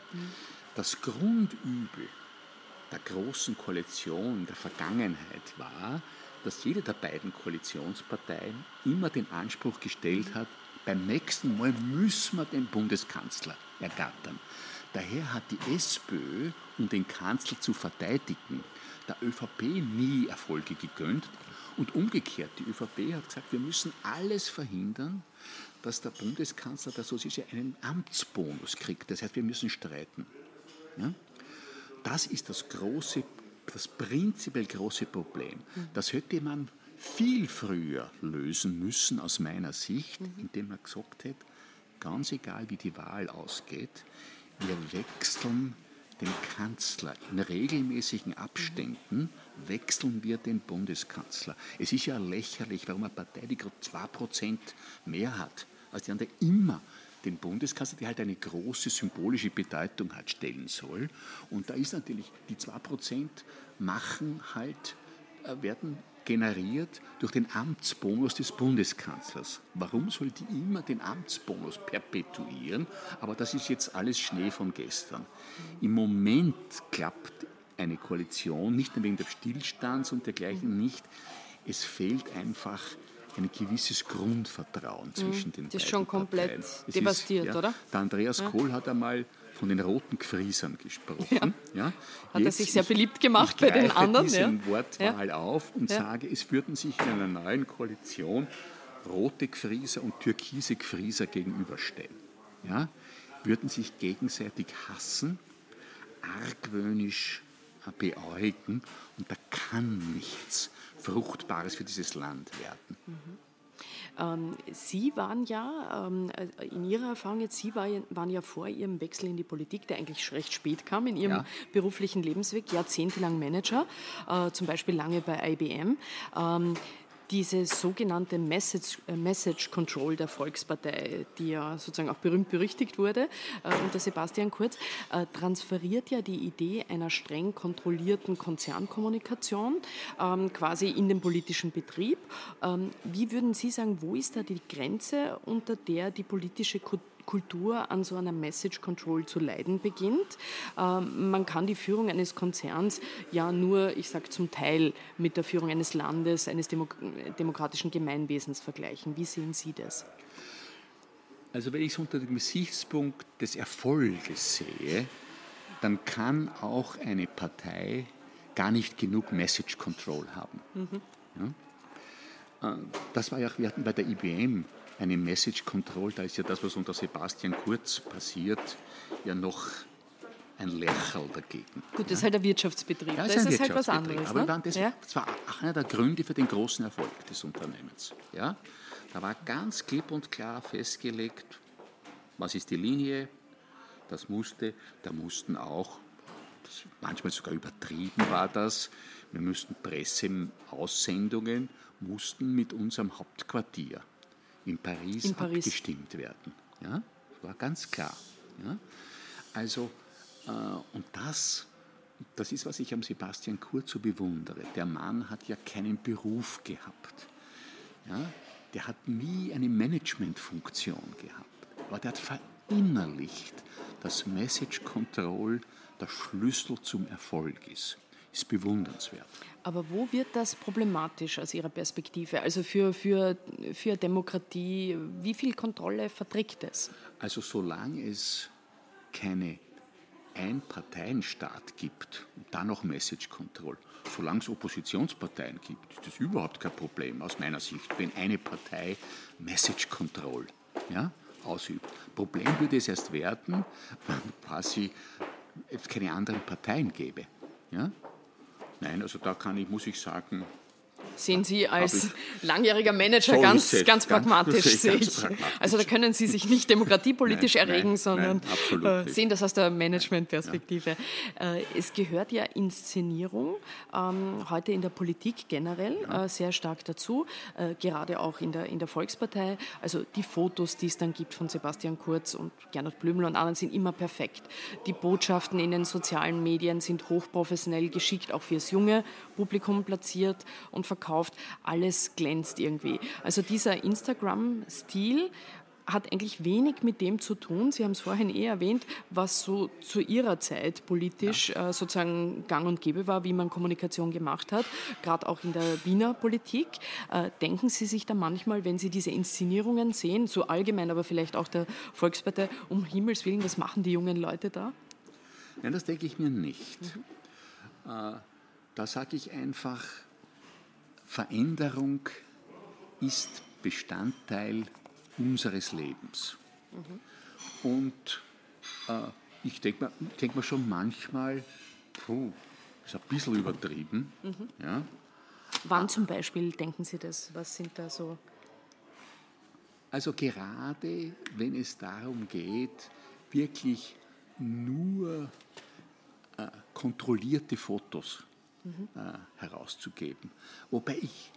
Das Grundübel der großen Koalition der Vergangenheit war, dass jede der beiden Koalitionsparteien immer den Anspruch gestellt hat, beim nächsten Mal müssen wir den Bundeskanzler ergattern. Daher hat die SPÖ, um den Kanzler zu verteidigen, der ÖVP nie Erfolge gegönnt. Und umgekehrt, die ÖVP hat gesagt, wir müssen alles verhindern, dass der Bundeskanzler, der Sozialistische, einen Amtsbonus kriegt. Das heißt, wir müssen streiten. Ja? Das ist das große das prinzipiell große Problem. Das hätte man viel früher lösen müssen, aus meiner Sicht, indem man gesagt hätte, ganz egal wie die Wahl ausgeht, wir wechseln den Kanzler. In regelmäßigen Abständen wechseln wir den Bundeskanzler. Es ist ja lächerlich, warum eine Partei, die gerade 2% mehr hat, als die andere immer den Bundeskanzler, die halt eine große symbolische Bedeutung hat, stellen soll. Und da ist natürlich, die 2% machen halt, äh, werden generiert durch den Amtsbonus des Bundeskanzlers. Warum soll die immer den Amtsbonus perpetuieren? Aber das ist jetzt alles Schnee von gestern. Im Moment klappt eine Koalition nicht nur wegen des Stillstands und dergleichen nicht. Es fehlt einfach ein gewisses Grundvertrauen zwischen mhm. den beiden Das ist schon komplett Parteien. devastiert, ist, ja, oder? Der Andreas ja. Kohl hat einmal von den roten Gefriesern gesprochen. Ja. ja. Hat er sich sehr beliebt gemacht bei den anderen. Ich diesen ja. Wortwahl auf und sage, es würden sich in einer neuen Koalition rote Gefrieser und türkise Gefrieser gegenüberstellen. Ja? Würden sich gegenseitig hassen, argwöhnisch beäugen und da kann nichts Fruchtbares für dieses Land werden. Mhm. Ähm, Sie waren ja, ähm, äh, in Ihrer Erfahrung jetzt, Sie waren ja vor Ihrem Wechsel in die Politik, der eigentlich recht spät kam, in Ihrem ja. beruflichen Lebensweg, jahrzehntelang Manager, äh, zum Beispiel lange bei IBM. Ähm, Diese sogenannte Message, äh, Message Control der Volkspartei, die ja sozusagen auch berühmt berüchtigt wurde äh, unter Sebastian Kurz, äh, transferiert ja die Idee einer streng kontrollierten Konzernkommunikation ähm, quasi in den politischen Betrieb. Ähm, wie würden Sie sagen, wo ist da die Grenze, unter der die politische Kultur Kultur an so einer Message Control zu leiden beginnt. Ähm, man kann die Führung eines Konzerns ja nur, ich sage zum Teil, mit der Führung eines Landes, eines Demok demokratischen Gemeinwesens vergleichen. Wie sehen Sie das? Also wenn ich es unter dem Gesichtspunkt des Erfolges sehe, dann kann auch eine Partei gar nicht genug Message Control haben. Mhm. Ja? Äh, das war ja, wir hatten bei der IBM eine Message Control, da ist ja das, was unter Sebastian Kurz passiert, ja noch ein Lächerl dagegen. Gut, das ist halt ein Wirtschaftsbetrieb, ja, da ist es halt was anderes. Aber ne? das, ja? das war auch einer der Gründe für den großen Erfolg des Unternehmens. Ja? Da war ganz klipp und klar festgelegt, was ist die Linie, das musste, da mussten auch, manchmal sogar übertrieben war das, wir müssten Presseaussendungen, mussten mit unserem Hauptquartier in Paris, in Paris. abgestimmt werden. Ja? Das war ganz klar. Ja? Also, äh, und das, das ist, was ich am Sebastian Kurz so bewundere. Der Mann hat ja keinen Beruf gehabt. Ja? Der hat nie eine Managementfunktion gehabt. Aber der hat verinnerlicht, dass Message Control der Schlüssel zum Erfolg ist ist bewundernswert. Aber wo wird das problematisch aus Ihrer Perspektive? Also für, für, für Demokratie, wie viel Kontrolle verträgt es? Also solange es keine Einparteienstaat gibt und dann noch Message Control, solange es Oppositionsparteien gibt, ist das überhaupt kein Problem aus meiner Sicht, wenn eine Partei Message Control ja, ausübt. Problem würde es erst werden, [LAUGHS] wenn quasi es keine anderen Parteien gäbe. Ja? Nein, also da kann ich, muss ich sagen, sehen Sie als langjähriger Manager so ganz, ganz, ganz pragmatisch, sehe ich. Pragmatisch. Also da können Sie sich nicht demokratiepolitisch nein, erregen, nein, sondern nein, äh, sehen das aus der Managementperspektive. Ja. Äh, es gehört ja Inszenierung ähm, heute in der Politik generell ja. äh, sehr stark dazu, äh, gerade auch in der, in der Volkspartei. Also die Fotos, die es dann gibt von Sebastian Kurz und Gernot Blümel und anderen, sind immer perfekt. Die Botschaften in den sozialen Medien sind hochprofessionell geschickt, auch fürs junge Publikum platziert und verkauft. Alles glänzt irgendwie. Also dieser Instagram-Stil hat eigentlich wenig mit dem zu tun, Sie haben es vorhin eh erwähnt, was so zu Ihrer Zeit politisch ja. äh, sozusagen gang und gäbe war, wie man Kommunikation gemacht hat, gerade auch in der Wiener Politik. Äh, denken Sie sich da manchmal, wenn Sie diese Inszenierungen sehen, so allgemein, aber vielleicht auch der Volkspartei, um Himmels Willen, was machen die jungen Leute da? Nein, das denke ich mir nicht. Mhm. Äh, da sage ich einfach, Veränderung ist Bestandteil unseres Lebens. Mhm. Und äh, ich denke mir, denk mir schon manchmal, puh, ist ein bisschen übertrieben. Mhm. Ja. Wann zum Beispiel denken Sie das? Was sind da so? Also gerade wenn es darum geht, wirklich nur äh, kontrollierte Fotos mhm. äh, herauszugeben. Wobei ich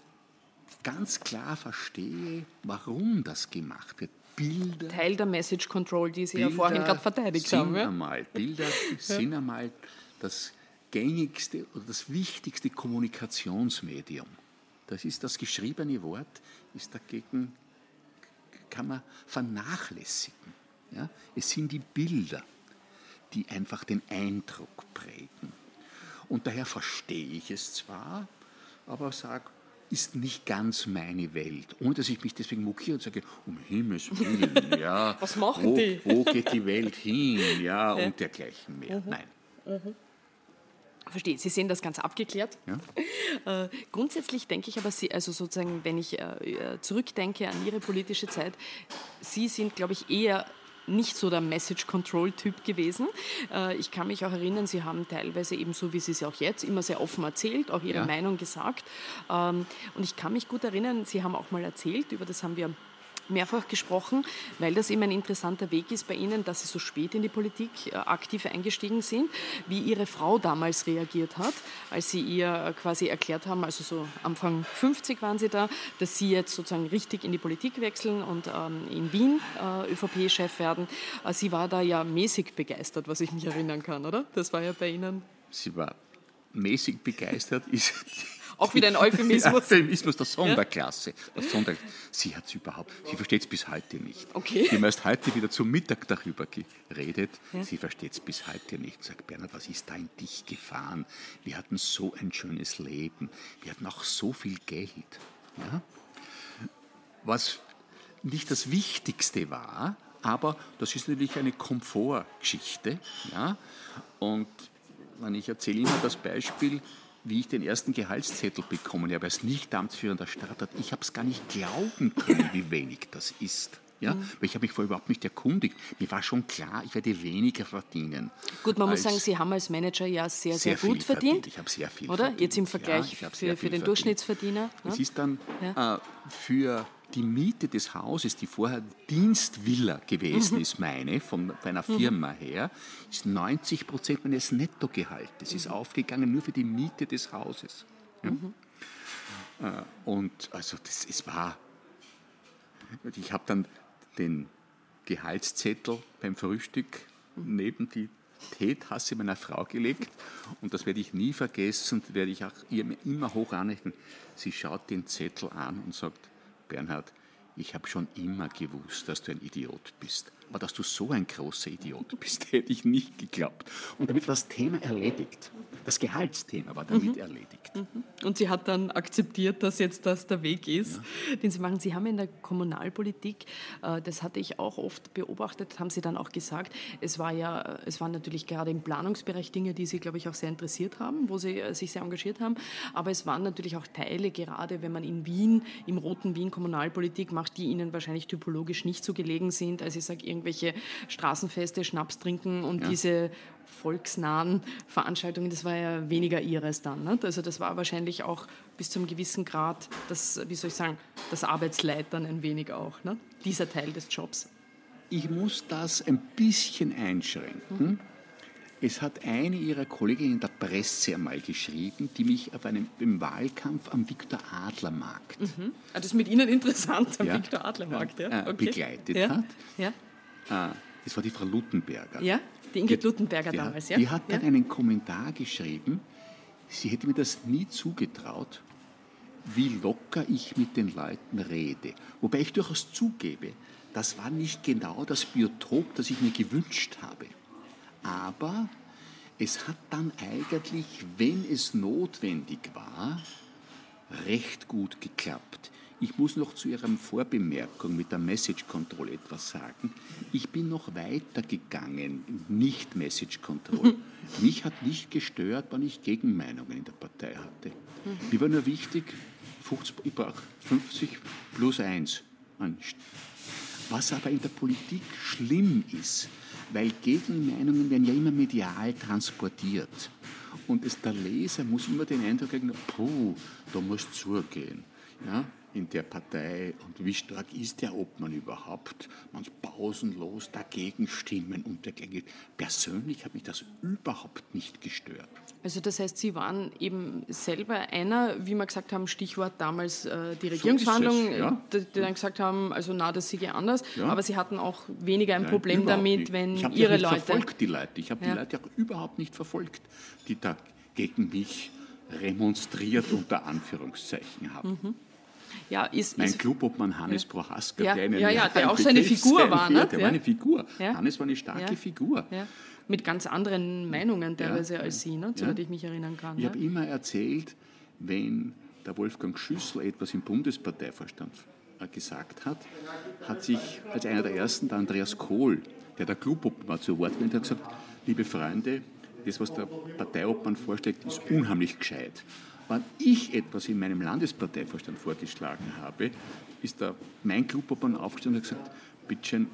ganz klar verstehe, warum das gemacht wird. Bilder. Teil der Message Control, die Sie Bilder ja vorhin gerade verteidigt sind haben. Einmal, Bilder [LAUGHS] sind einmal das gängigste oder das wichtigste Kommunikationsmedium. Das ist das geschriebene Wort, ist dagegen, kann man vernachlässigen. Ja? Es sind die Bilder, die einfach den Eindruck prägen. Und daher verstehe ich es zwar, aber sage, ist nicht ganz meine Welt. Ohne dass ich mich deswegen mokiere und sage, um Himmels Willen, [LAUGHS] ja. Was machen wo, die? Wo geht die Welt hin? Ja, ja. und dergleichen mehr. Mhm. Nein. Mhm. Verstehe, Sie sehen das ganz abgeklärt. Ja. [LAUGHS] Äh, grundsätzlich denke ich aber, Sie, also sozusagen, wenn ich äh, äh, zurückdenke an Ihre politische Zeit, Sie sind, glaube ich, eher nicht so der Message-Control-Typ gewesen. Äh, ich kann mich auch erinnern, Sie haben teilweise eben so, wie Sie es auch jetzt, immer sehr offen erzählt, auch Ihre ja. Meinung gesagt. Ähm, und ich kann mich gut erinnern, Sie haben auch mal erzählt, über das haben wir mehrfach gesprochen, weil das eben ein interessanter Weg ist bei Ihnen, dass Sie so spät in die Politik äh, aktiv eingestiegen sind, wie Ihre Frau damals reagiert hat, als Sie ihr quasi erklärt haben, also so Anfang 50 waren Sie da, dass Sie jetzt sozusagen richtig in die Politik wechseln und ähm, in Wien äh, ÖVP-Chef werden. Äh, sie war da ja mäßig begeistert, was ich mich erinnern kann, oder? Das war ja bei Ihnen. Sie war mäßig begeistert, ist auch wieder ein Euphemismus. [LAUGHS] Euphemismus der Sonderklasse. Der Sonder sie hat es überhaupt, sie versteht es bis heute nicht. Okay. Sie haben erst heute wieder zum Mittag darüber geredet. Ja. Sie versteht es bis heute nicht. Sagt Bernhard, was ist da in dich gefahren? Wir hatten so ein schönes Leben. Wir hatten auch so viel Geld. Ja? Was nicht das Wichtigste war, aber das ist natürlich eine Komfortgeschichte. Ja? Und ich erzähle immer das Beispiel, wie ich den ersten Gehaltszettel bekommen habe als nicht amtsführender Stadtrat. Ich habe es gar nicht glauben können, wie wenig das ist. Ja? Mhm. Weil ich habe mich vorher überhaupt nicht erkundigt. Mir war schon klar, ich werde weniger verdienen. Gut, man muss sagen, Sie haben als Manager ja sehr, sehr, sehr gut verdient. verdient. Ich habe sehr viel Oder? verdient. Jetzt im Vergleich ja, für, für den verdient. Durchschnittsverdiener. Es ist dann ja. äh, für die Miete des Hauses, die vorher Dienstvilla gewesen mhm. ist, meine, von einer mhm. Firma mhm. her, ist 90 Prozent meines Nettogehaltes mhm. ist aufgegangen nur für die Miete des Hauses. Ja? Mhm. Äh, und also das, es war, ich habe dann den Gehaltszettel beim Frühstück mhm. neben die Teetasse meiner Frau gelegt und das werde ich nie vergessen und werde ich auch ihr immer hoch anrechnen. Sie schaut den Zettel an und sagt, Bernhard, ich habe schon immer gewusst, dass du ein Idiot bist. Aber dass du so ein großer Idiot bist, hätte ich nicht geglaubt. Und damit war das Thema erledigt. Das Gehaltsthema war damit mhm. erledigt. Mhm. Und sie hat dann akzeptiert, dass jetzt das der Weg ist, ja. den Sie machen. Sie haben in der Kommunalpolitik, äh, das hatte ich auch oft beobachtet, haben Sie dann auch gesagt, es war ja, es waren natürlich gerade im Planungsbereich Dinge, die Sie, glaube ich, auch sehr interessiert haben, wo Sie äh, sich sehr engagiert haben. Aber es waren natürlich auch Teile, gerade wenn man in Wien, im roten Wien Kommunalpolitik macht, die Ihnen wahrscheinlich typologisch nicht so gelegen sind. Also ich sage, irgendwelche Straßenfeste, Schnaps trinken und ja. diese volksnahen Veranstaltungen, das war ja weniger ihres dann. Nicht? Also das war wahrscheinlich auch bis zu einem gewissen Grad das, wie soll ich sagen, das Arbeitsleitern ein wenig auch, nicht? dieser Teil des Jobs. Ich muss das ein bisschen einschränken. Mhm. Es hat eine ihrer Kolleginnen in der Presse einmal geschrieben, die mich auf einem, im Wahlkampf am Viktor Adler Markt. Mhm. Ah, das ist mit Ihnen interessant, am ja, Viktor Adler Markt, ja. Äh, okay. begleitet ja. hat. Ja. Äh, das war die Frau Lutenberger. Ja. Die Ingrid die, damals, ja? Die hat dann ja? einen Kommentar geschrieben, sie hätte mir das nie zugetraut, wie locker ich mit den Leuten rede. Wobei ich durchaus zugebe, das war nicht genau das Biotop, das ich mir gewünscht habe. Aber es hat dann eigentlich, wenn es notwendig war, recht gut geklappt. Ich muss noch zu Ihrer Vorbemerkung mit der Message Control etwas sagen. Ich bin noch weiter gegangen, nicht Message Control. [LAUGHS] Mich hat nicht gestört, wann ich Gegenmeinungen in der Partei hatte. Mir war nur wichtig, 50, ich brauche 50 plus 1. Was aber in der Politik schlimm ist, weil Gegenmeinungen werden ja immer medial transportiert. Und es, der Leser muss immer den Eindruck kriegen, puh, da muss zugehen. Ja? In der Partei und wie stark ist der Obmann überhaupt? Man pausenlos dagegen stimmen und dergleichen. Persönlich hat mich das überhaupt nicht gestört. Also das heißt, Sie waren eben selber einer, wie wir gesagt haben, Stichwort damals äh, die Regierungsverhandlungen, so ja. die, die, dann gesagt haben, also na, das siege anders, ja. aber Sie hatten auch weniger ein Nein, Problem damit, nicht. wenn ich Ihre Leute... verfolgt, die Leute. Ich habe ja. die Leute auch überhaupt nicht verfolgt, die da gegen mich remonstriert unter Anführungszeichen haben. Mhm. Ja, ist, mein Clubobmann Hannes ja. Prohaska, ja, der, ja, ja, der auch seine Figur war. Ne? Der war eine Figur. Hannes war eine starke Figur. Mit ganz anderen Meinungen teilweise als Sie, ne? zu ich mich erinnern kann. Ich habe immer erzählt, wenn der Wolfgang Schüssel etwas im Bundesparteivorstand äh, gesagt hat, hat sich als einer der ersten der Andreas Kohl, der der Clubobmann zu Wort gemeldet hat, gesagt, liebe Freunde, das, was der Parteiobmann vorschlägt, ist unheimlich gescheit. Wenn ich etwas in meinem Landesparteivorstand vorgeschlagen habe, ist da mein Clubobmann aufgestanden und hat gesagt, bitte schön,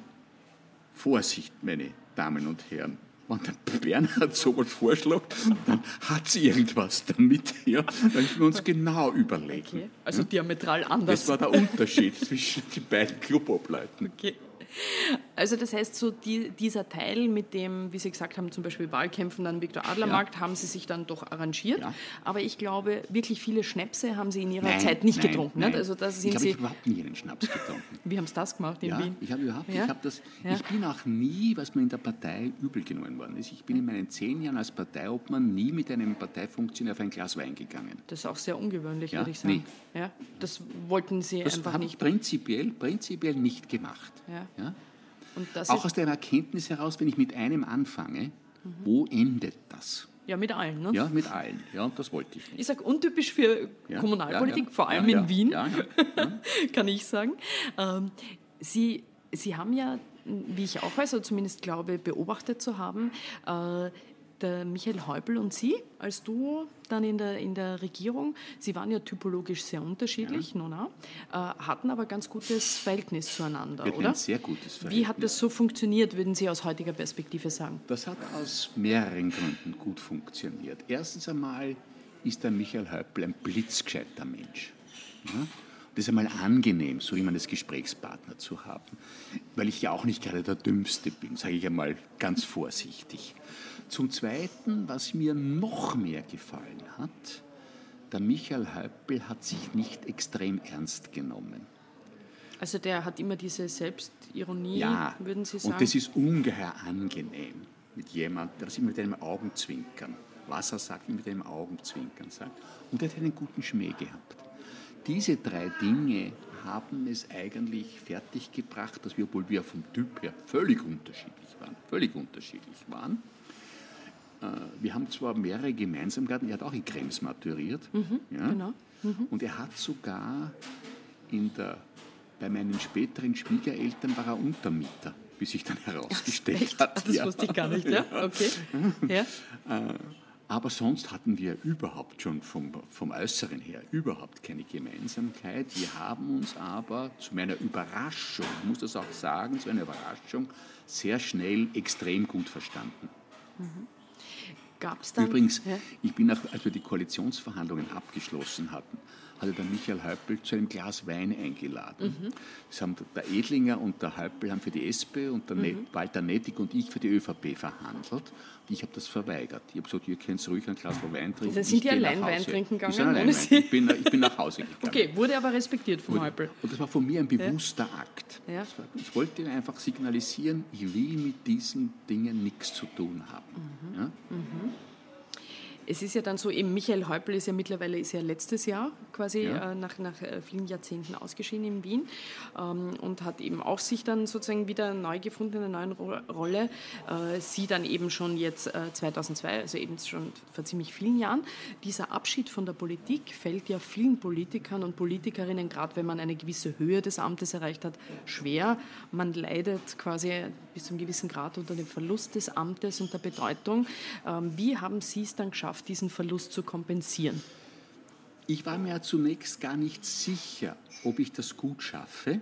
Vorsicht, meine Damen und Herren, wenn der [LAUGHS] Bernhard sowas vorschlägt, dann hat sie irgendwas damit. [LAUGHS] Ja? Dann müssen wir uns genau überlegen. Okay. Also diametral anders. Das war der Unterschied [LAUGHS] zwischen den beiden Clubobleuten. Okay. Also das heißt, so die, dieser Teil mit dem, wie Sie gesagt haben, zum Beispiel Wahlkämpfen an Viktor Adlermarkt, ja. haben Sie sich dann doch arrangiert. Ja. Aber ich glaube, wirklich viele Schnäpse haben Sie in Ihrer nein, Zeit nicht nein, getrunken. Nein. Also das sind ich habe überhaupt nie einen Schnaps getrunken. [LAUGHS] Wie haben Sie das gemacht in ja, Wien? Ich habe überhaupt, ja? ich habe das, ich bin auch nie, was mir in der Partei übel genommen worden ist. Ich bin in meinen zehn Jahren als Parteiobmann nie mit einem Parteifunktionär auf ein Glas Wein gegangen. Das ist auch sehr ungewöhnlich, würde ich sagen. Nee. Ja, das wollten Sie das einfach nicht. Das prinzipiell, prinzipiell nicht gemacht. Ja. Auch aus der Erkenntnis heraus, wenn ich mit einem anfange, mhm. wo endet das? Ja, mit allen, ne? Ja, mit allen. Ja, und das wollte ich nicht. Ich sage untypisch für ja, Kommunalpolitik, ja, ja, vor allem in Wien, [LAUGHS] kann ich sagen. Ähm, Sie, Sie haben ja, wie ich auch weiß, oder zumindest glaube, beobachtet zu haben, äh, der Michael Häupl und Sie als Duo dann in der, in der Regierung, Sie waren ja typologisch sehr unterschiedlich, ja. auch, äh, hatten aber ganz gutes Verhältnis zueinander, Wir oder? Ein sehr gutes Verhältnis. Wie hat das so funktioniert, würden Sie aus heutiger Perspektive sagen? Das hat aus mehreren Gründen gut funktioniert. Erstens einmal ist der Michael Häupl ein blitzgescheiter Mensch. Ja? Das ist einmal angenehm, so jemanden als Gesprächspartner zu haben, weil ich ja auch nicht gerade der Dümmste bin, sage ich einmal ganz vorsichtig. Zum Zweiten, was mir noch mehr gefallen hat, der Michael Häupl hat sich nicht extrem ernst genommen. Also der hat immer diese Selbstironie, ja, würden Sie sagen? und das ist ungeheuer angenehm mit jemandem, der das immer mit einem Augenzwinkern, was er sagt, mit einem Augenzwinkern sagt. Und er hat einen guten Schmäh gehabt. Diese drei Dinge haben es eigentlich fertiggebracht, dass wir, obwohl wir vom Typ her völlig unterschiedlich waren, völlig unterschiedlich waren, wir haben zwar mehrere Gemeinsamkeiten, er hat auch in Krems maturiert. Mhm, ja, genau. Mhm. Und er hat sogar in der, bei meinen späteren Schwiegereltern war er Untermieter, wie sich dann herausgestellt Ach, hat. Das ja. wusste ich gar nicht, [LAUGHS] ja? Okay. Ja. Äh, aber sonst hatten wir überhaupt schon vom, vom Äußeren her überhaupt keine Gemeinsamkeit. Wir haben uns aber zu meiner Überraschung, ich muss das auch sagen, zu einer Überraschung, sehr schnell extrem gut verstanden. Mhm. Gab's dann? Übrigens, ja? ich bin auch, als wir die Koalitionsverhandlungen abgeschlossen hatten, hatte der Michael Häupl zu einem Glas Wein eingeladen. Mhm. Das haben der Edlinger und der Häupl haben für die SP und der mhm. Walter Nettig und ich für die ÖVP verhandelt. Und ich habe das verweigert. Ich habe gesagt, ihr könnt ruhig ein Glas Wein trinken. Dann sind die allein Wein trinken gegangen? Ich, allein ich, bin, ich bin nach Hause [LAUGHS] gegangen. Okay, wurde aber respektiert vom Häupl. Und das war von mir ein bewusster ja. Akt. Ja. War, ich wollte einfach signalisieren, ich will mit diesen Dingen nichts zu tun haben. Mhm. Ja? Es ist ja dann so, eben Michael Häupl ist ja mittlerweile ist ja letztes Jahr quasi ja. äh, nach, nach äh, vielen Jahrzehnten ausgeschieden in Wien ähm, und hat eben auch sich dann sozusagen wieder neu gefunden in einer neuen Ro Rolle. Äh, sie dann eben schon jetzt äh, 2002, also eben schon vor ziemlich vielen Jahren. Dieser Abschied von der Politik fällt ja vielen Politikern und Politikerinnen, gerade wenn man eine gewisse Höhe des Amtes erreicht hat, schwer. Man leidet quasi bis zu einem gewissen Grad unter dem Verlust des Amtes und der Bedeutung. Ähm, wie haben Sie es dann geschafft, diesen Verlust zu kompensieren? Ich war mir zunächst gar nicht sicher, ob ich das gut schaffe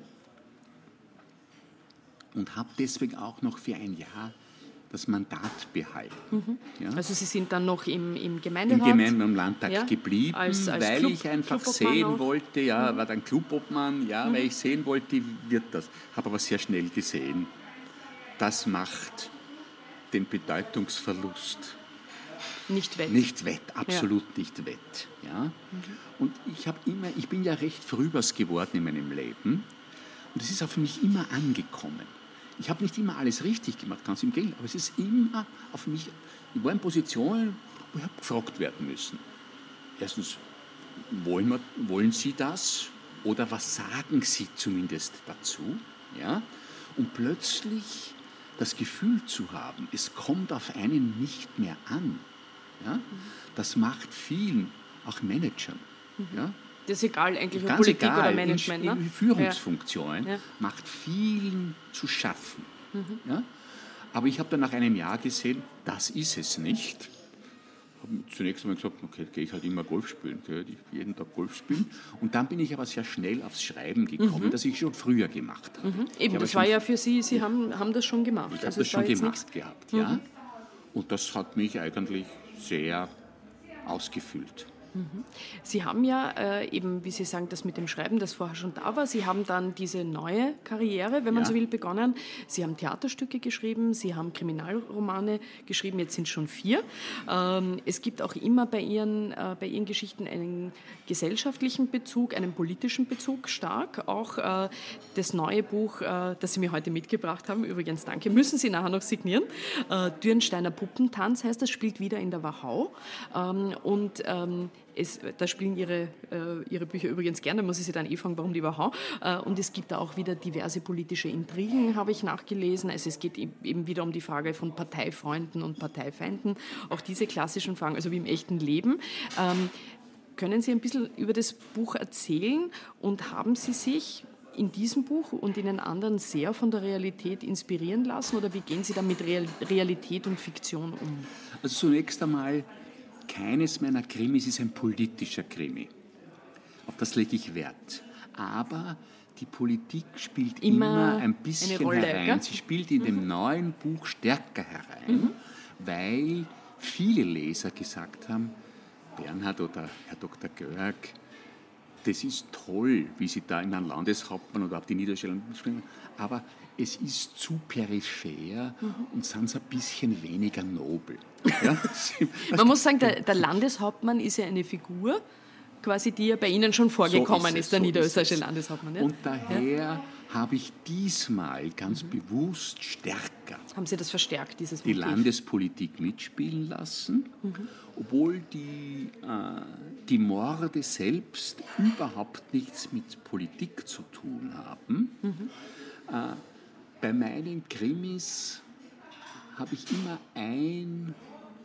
und habe deswegen auch noch für ein Jahr das Mandat behalten. Mhm. Ja? Also Sie sind dann noch im, im Gemeinderat? Im Gemeinde im Landtag ja? geblieben, als, als weil Club, ich einfach sehen auch. wollte, ja, mhm. war dann Clubobmann, ja, mhm. weil ich sehen wollte, wie wird das. Habe aber sehr schnell gesehen, das macht den Bedeutungsverlust nicht wett. Nicht wett, absolut ja. nicht wett. Ja? Mhm. Und ich, immer, ich bin ja recht früh was geworden in meinem Leben und es ist auf mich immer angekommen. Ich habe nicht immer alles richtig gemacht, ganz im Gegenteil, aber es ist immer auf mich, ich war in Positionen, wo ich habe gefragt werden müssen. Erstens, wollen, wir, wollen Sie das? Oder was sagen Sie zumindest dazu? Ja? Und plötzlich das Gefühl zu haben, es kommt auf einen nicht mehr an. Ja? Das macht vielen, auch Managern. Mhm. Ja? Das ist egal, eigentlich Ganz Politik egal, oder Management. In, in ne? Führungsfunktionen ja. macht vielen zu schaffen. Mhm. Ja? Aber ich habe dann nach einem Jahr gesehen, das ist es nicht. Habe zunächst einmal gesagt, okay, gehe ich halt immer Golf spielen, gehe jeden Tag Golf spielen. Und dann bin ich aber sehr schnell aufs Schreiben gekommen, mhm. das ich schon früher gemacht habe. Mhm. Eben, das war ja für Sie, Sie haben, haben das schon gemacht. Ich also habe das schon gemacht gehabt, ja. Mhm. Und das hat mich eigentlich sehr ausgefüllt. Sie haben ja äh, eben, wie Sie sagen, das mit dem Schreiben, das vorher schon da war. Sie haben dann diese neue Karriere, wenn man Ja. so will, begonnen. Sie haben Theaterstücke geschrieben, Sie haben Kriminalromane geschrieben, jetzt sind schon vier. Ähm, es gibt auch immer bei Ihren, äh, bei Ihren Geschichten einen gesellschaftlichen Bezug, einen politischen Bezug stark. Auch äh, das neue Buch, äh, das Sie mir heute mitgebracht haben, übrigens danke, müssen Sie nachher noch signieren. Äh, Dürnsteiner Puppentanz heißt das, spielt wieder in der Wachau. Ähm, und ähm, es, da spielen ihre, äh, ihre Bücher übrigens gerne, muss ich Sie dann eh fragen, warum die Wachau. Äh, und es gibt da auch wieder diverse politische Intrigen, habe ich nachgelesen. Also es geht e- eben wieder um die Frage von Parteifreunden und Parteifeinden. Auch diese klassischen Fragen, also wie im echten Leben. Ähm, können Sie ein bisschen über das Buch erzählen und haben Sie sich in diesem Buch und in den anderen sehr von der Realität inspirieren lassen oder wie gehen Sie da mit Real Realität und Fiktion um? Also zunächst einmal, keines meiner Krimis ist ein politischer Krimi. Auf das lege ich Wert. Aber die Politik spielt Immer immer, ein bisschen Rolle, herein. gell? Sie spielt in dem neuen Buch stärker herein, weil viele Leser gesagt haben, Bernhard oder Herr Dr. Görg, das ist toll, wie Sie da in einem Landeshauptmann oder auch die Niederstellung spielen, aber es ist zu peripher und sind ein bisschen weniger nobel. [LAUGHS] Ja? Man muss sagen, der, der Landeshauptmann ist ja eine Figur, quasi, die ja bei Ihnen schon vorgekommen es, ist, der so niederösterreichische es. Landeshauptmann. Ja? Und daher habe ich diesmal ganz bewusst stärker Haben Sie das verstärkt, dieses die? Landespolitik mitspielen lassen, obwohl die, äh, die Morde selbst überhaupt nichts mit Politik zu tun haben. Äh, bei meinen Krimis habe ich immer ein,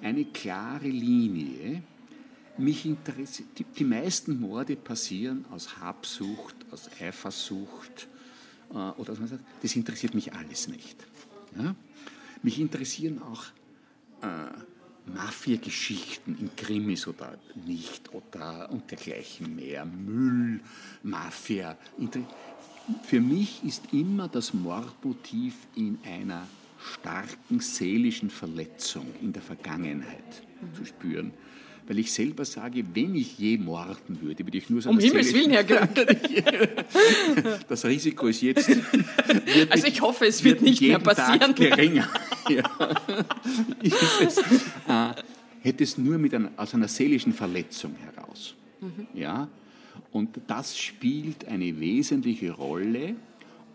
eine klare Linie. Mich interessiert, die, die meisten Morde passieren aus Habsucht, aus Eifersucht äh, oder so. Das interessiert mich alles nicht. Ja? Mich interessieren auch äh, Mafia-Geschichten in Krimis oder nicht oder und dergleichen mehr. Müll, Mafia. Inter- Für mich ist immer das Mordmotiv in einer starken seelischen Verletzung in der Vergangenheit zu spüren. Weil ich selber sage, wenn ich je morden würde, würde ich nur so Um Himmels Willen, Herr Görg. [LAUGHS] Das Risiko ist jetzt. Wird Also ich hoffe, es wird nicht mehr passieren. Tag geringer. [LAUGHS] ja. es, äh, hätte es nur mit einer, aus einer seelischen Verletzung heraus. Mhm. Ja? Und das spielt eine wesentliche Rolle.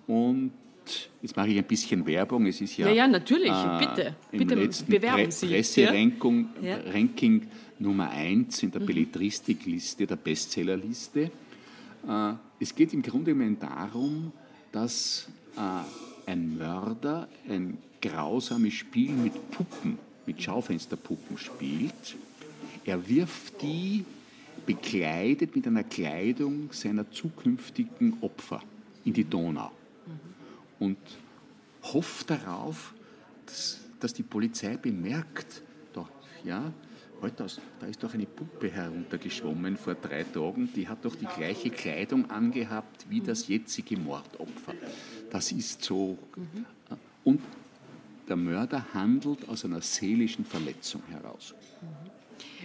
Und jetzt mache ich ein bisschen Werbung. Es ist ja, Ja, ja, natürlich, äh, bitte. im Bitte letzten bewerben Pre Sie. Presseranking Ja. Ranking Nummer 1 in der Mhm. Belletristikliste, der Bestsellerliste. Äh, Es geht im Grunde genommen darum, dass äh, ein Mörder ein grausames Spiel mit Puppen, mit Schaufensterpuppen spielt. Er wirft die bekleidet mit einer Kleidung seiner zukünftigen Opfer in die Donau und hofft darauf, dass, dass die Polizei bemerkt, doch, ja, halt das, da ist doch eine Puppe heruntergeschwommen vor drei Tagen, die hat doch die gleiche Kleidung angehabt wie das jetzige Mordopfer. Das ist so. Und der Mörder handelt aus einer seelischen Verletzung heraus.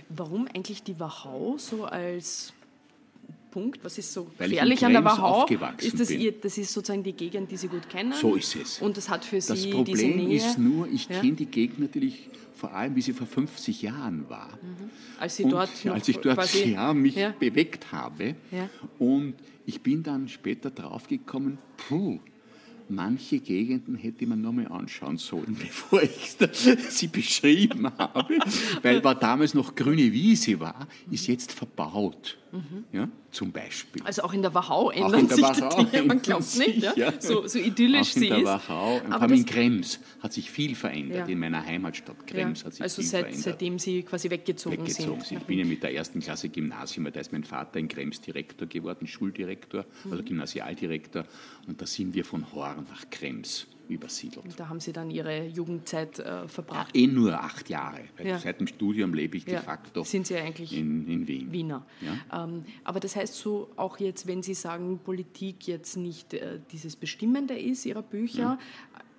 Warum eigentlich die Wachau so als Punkt? Was ist so Weil gefährlich an der Wachau? Ist das, ihr, das ist sozusagen die Gegend, die Sie gut kennen? So ist es. Und das hat für Sie Das diese Problem Nähe, ist nur, ich Ja. kenne die Gegend natürlich vor allem, wie sie vor 50 Jahren war. als Sie Und dort als ich dort quasi, [LAUGHS] ja, mich Ja. bewegt habe. Und ich bin dann später draufgekommen, puh, manche Gegenden hätte man nochmal anschauen sollen, [LAUGHS] bevor ich sie beschrieben habe. Weil war damals noch grüne Wiese war, ist jetzt verbaut. Ja, zum Beispiel. Also auch in der Wachau Auch ändern in der sich Wachau die Dinge, man glaubt nicht, sich, ja? ja. So, so idyllisch Auch in sie der ist. Wachau, vor Aber allem in Krems hat sich viel verändert. Ja. In meiner Heimatstadt Krems hat sich also viel seit, verändert. seitdem Sie quasi weggezogen, weggezogen sind. sind. Ich bin ja mit der ersten Klasse Gymnasium, da ist mein Vater in Krems Direktor geworden, Schuldirektor, also Mhm. Gymnasialdirektor. Und da sind wir von Horn nach Krems übersiedelt. Da haben Sie dann Ihre Jugendzeit äh, verbracht. Eh nur acht Jahre, weil Ja. seit dem Studium lebe ich de Ja. facto Sind Sie eigentlich in, in Wien. Wiener. Ja. Ähm, aber das heißt so, auch jetzt, wenn Sie sagen, Politik jetzt nicht äh, dieses Bestimmende ist Ihrer Bücher,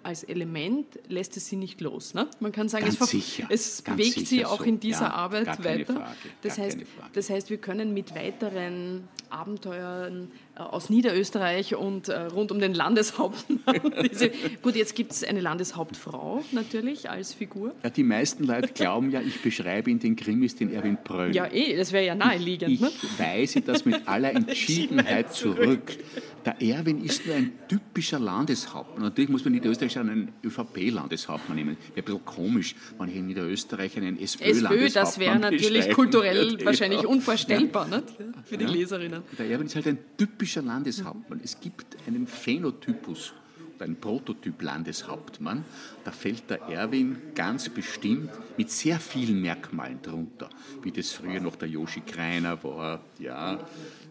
als Element lässt es sie nicht los. Ne? Man kann sagen, Ganz es, sicher, es bewegt sie auch so. in dieser Ja, Arbeit weiter. Frage, das, heißt, das heißt, wir können mit weiteren Abenteuern aus Niederösterreich und äh, rund um den Landeshauptmann. [LAUGHS] diese, gut, jetzt gibt es eine Landeshauptfrau natürlich als Figur. Ja, die meisten Leute glauben ja, ich beschreibe in den Krimis den Erwin Pröll. Ja, eh, das wäre ja naheliegend. Ich ne? weise das mit aller [LAUGHS] Entschiedenheit zurück. Der Erwin ist nur ein typischer Landeshauptmann. Natürlich muss man in Niederösterreich einen ÖVP-Landeshauptmann nehmen. Wäre ein bisschen komisch, wenn ich in Niederösterreich einen SPÖ-Landeshauptmann SPÖ, das wäre natürlich kulturell würde. wahrscheinlich Ja. unvorstellbar ne? für die Ja. Leserinnen. Der Erwin ist halt ein typischer Landeshauptmann. Es gibt einen Phänotypus, einen Prototyp Landeshauptmann. Da fällt der Erwin ganz bestimmt mit sehr vielen Merkmalen drunter, wie das früher noch der Joshi Kreiner war, ja,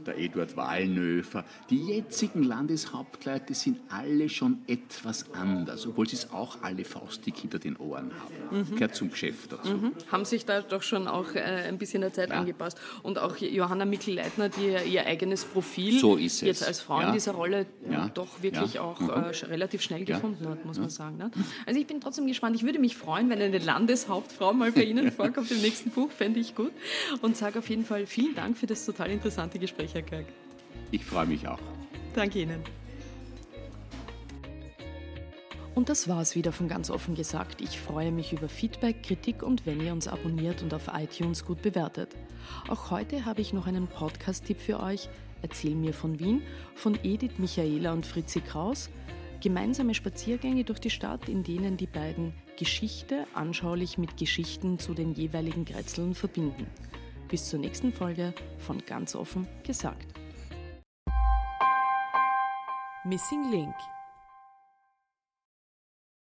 der Eduard Wallnöfer. Die jetzigen Landeshauptleute sind alle schon etwas anders, obwohl sie es auch alle faustig hinter den Ohren haben. Gehört zum Geschäft dazu. Mhm. Haben sich da doch schon auch äh, ein bisschen der Zeit Ja. angepasst. Und auch Johanna Mikl-Leitner, die ihr eigenes Profil So jetzt als Frau Ja. in dieser Rolle Ja. doch wirklich auch Mhm. äh, relativ schnell gefunden hat, muss man sagen. Ne? Also ich bin trotzdem gespannt. Ich würde mich freuen, wenn eine Landeshauptfrau mal bei Ihnen [LAUGHS] vorkommt im nächsten Buch, fände ich gut. Und sage auf jeden Fall vielen Dank für das total interessante Gespräch, Herr Kirk. Ich freue mich auch. Danke Ihnen. Und das war's wieder von ganz offen gesagt. Ich freue mich über Feedback, Kritik und wenn ihr uns abonniert und auf iTunes gut bewertet. Auch heute habe ich noch einen Podcast-Tipp für euch. Erzähl mir von Wien von Edith Michaela und Fritzi Kraus. Gemeinsame Spaziergänge durch die Stadt, in denen die beiden Geschichte anschaulich mit Geschichten zu den jeweiligen Grätzeln verbinden. Bis zur nächsten Folge von ganz offen gesagt. Missing Link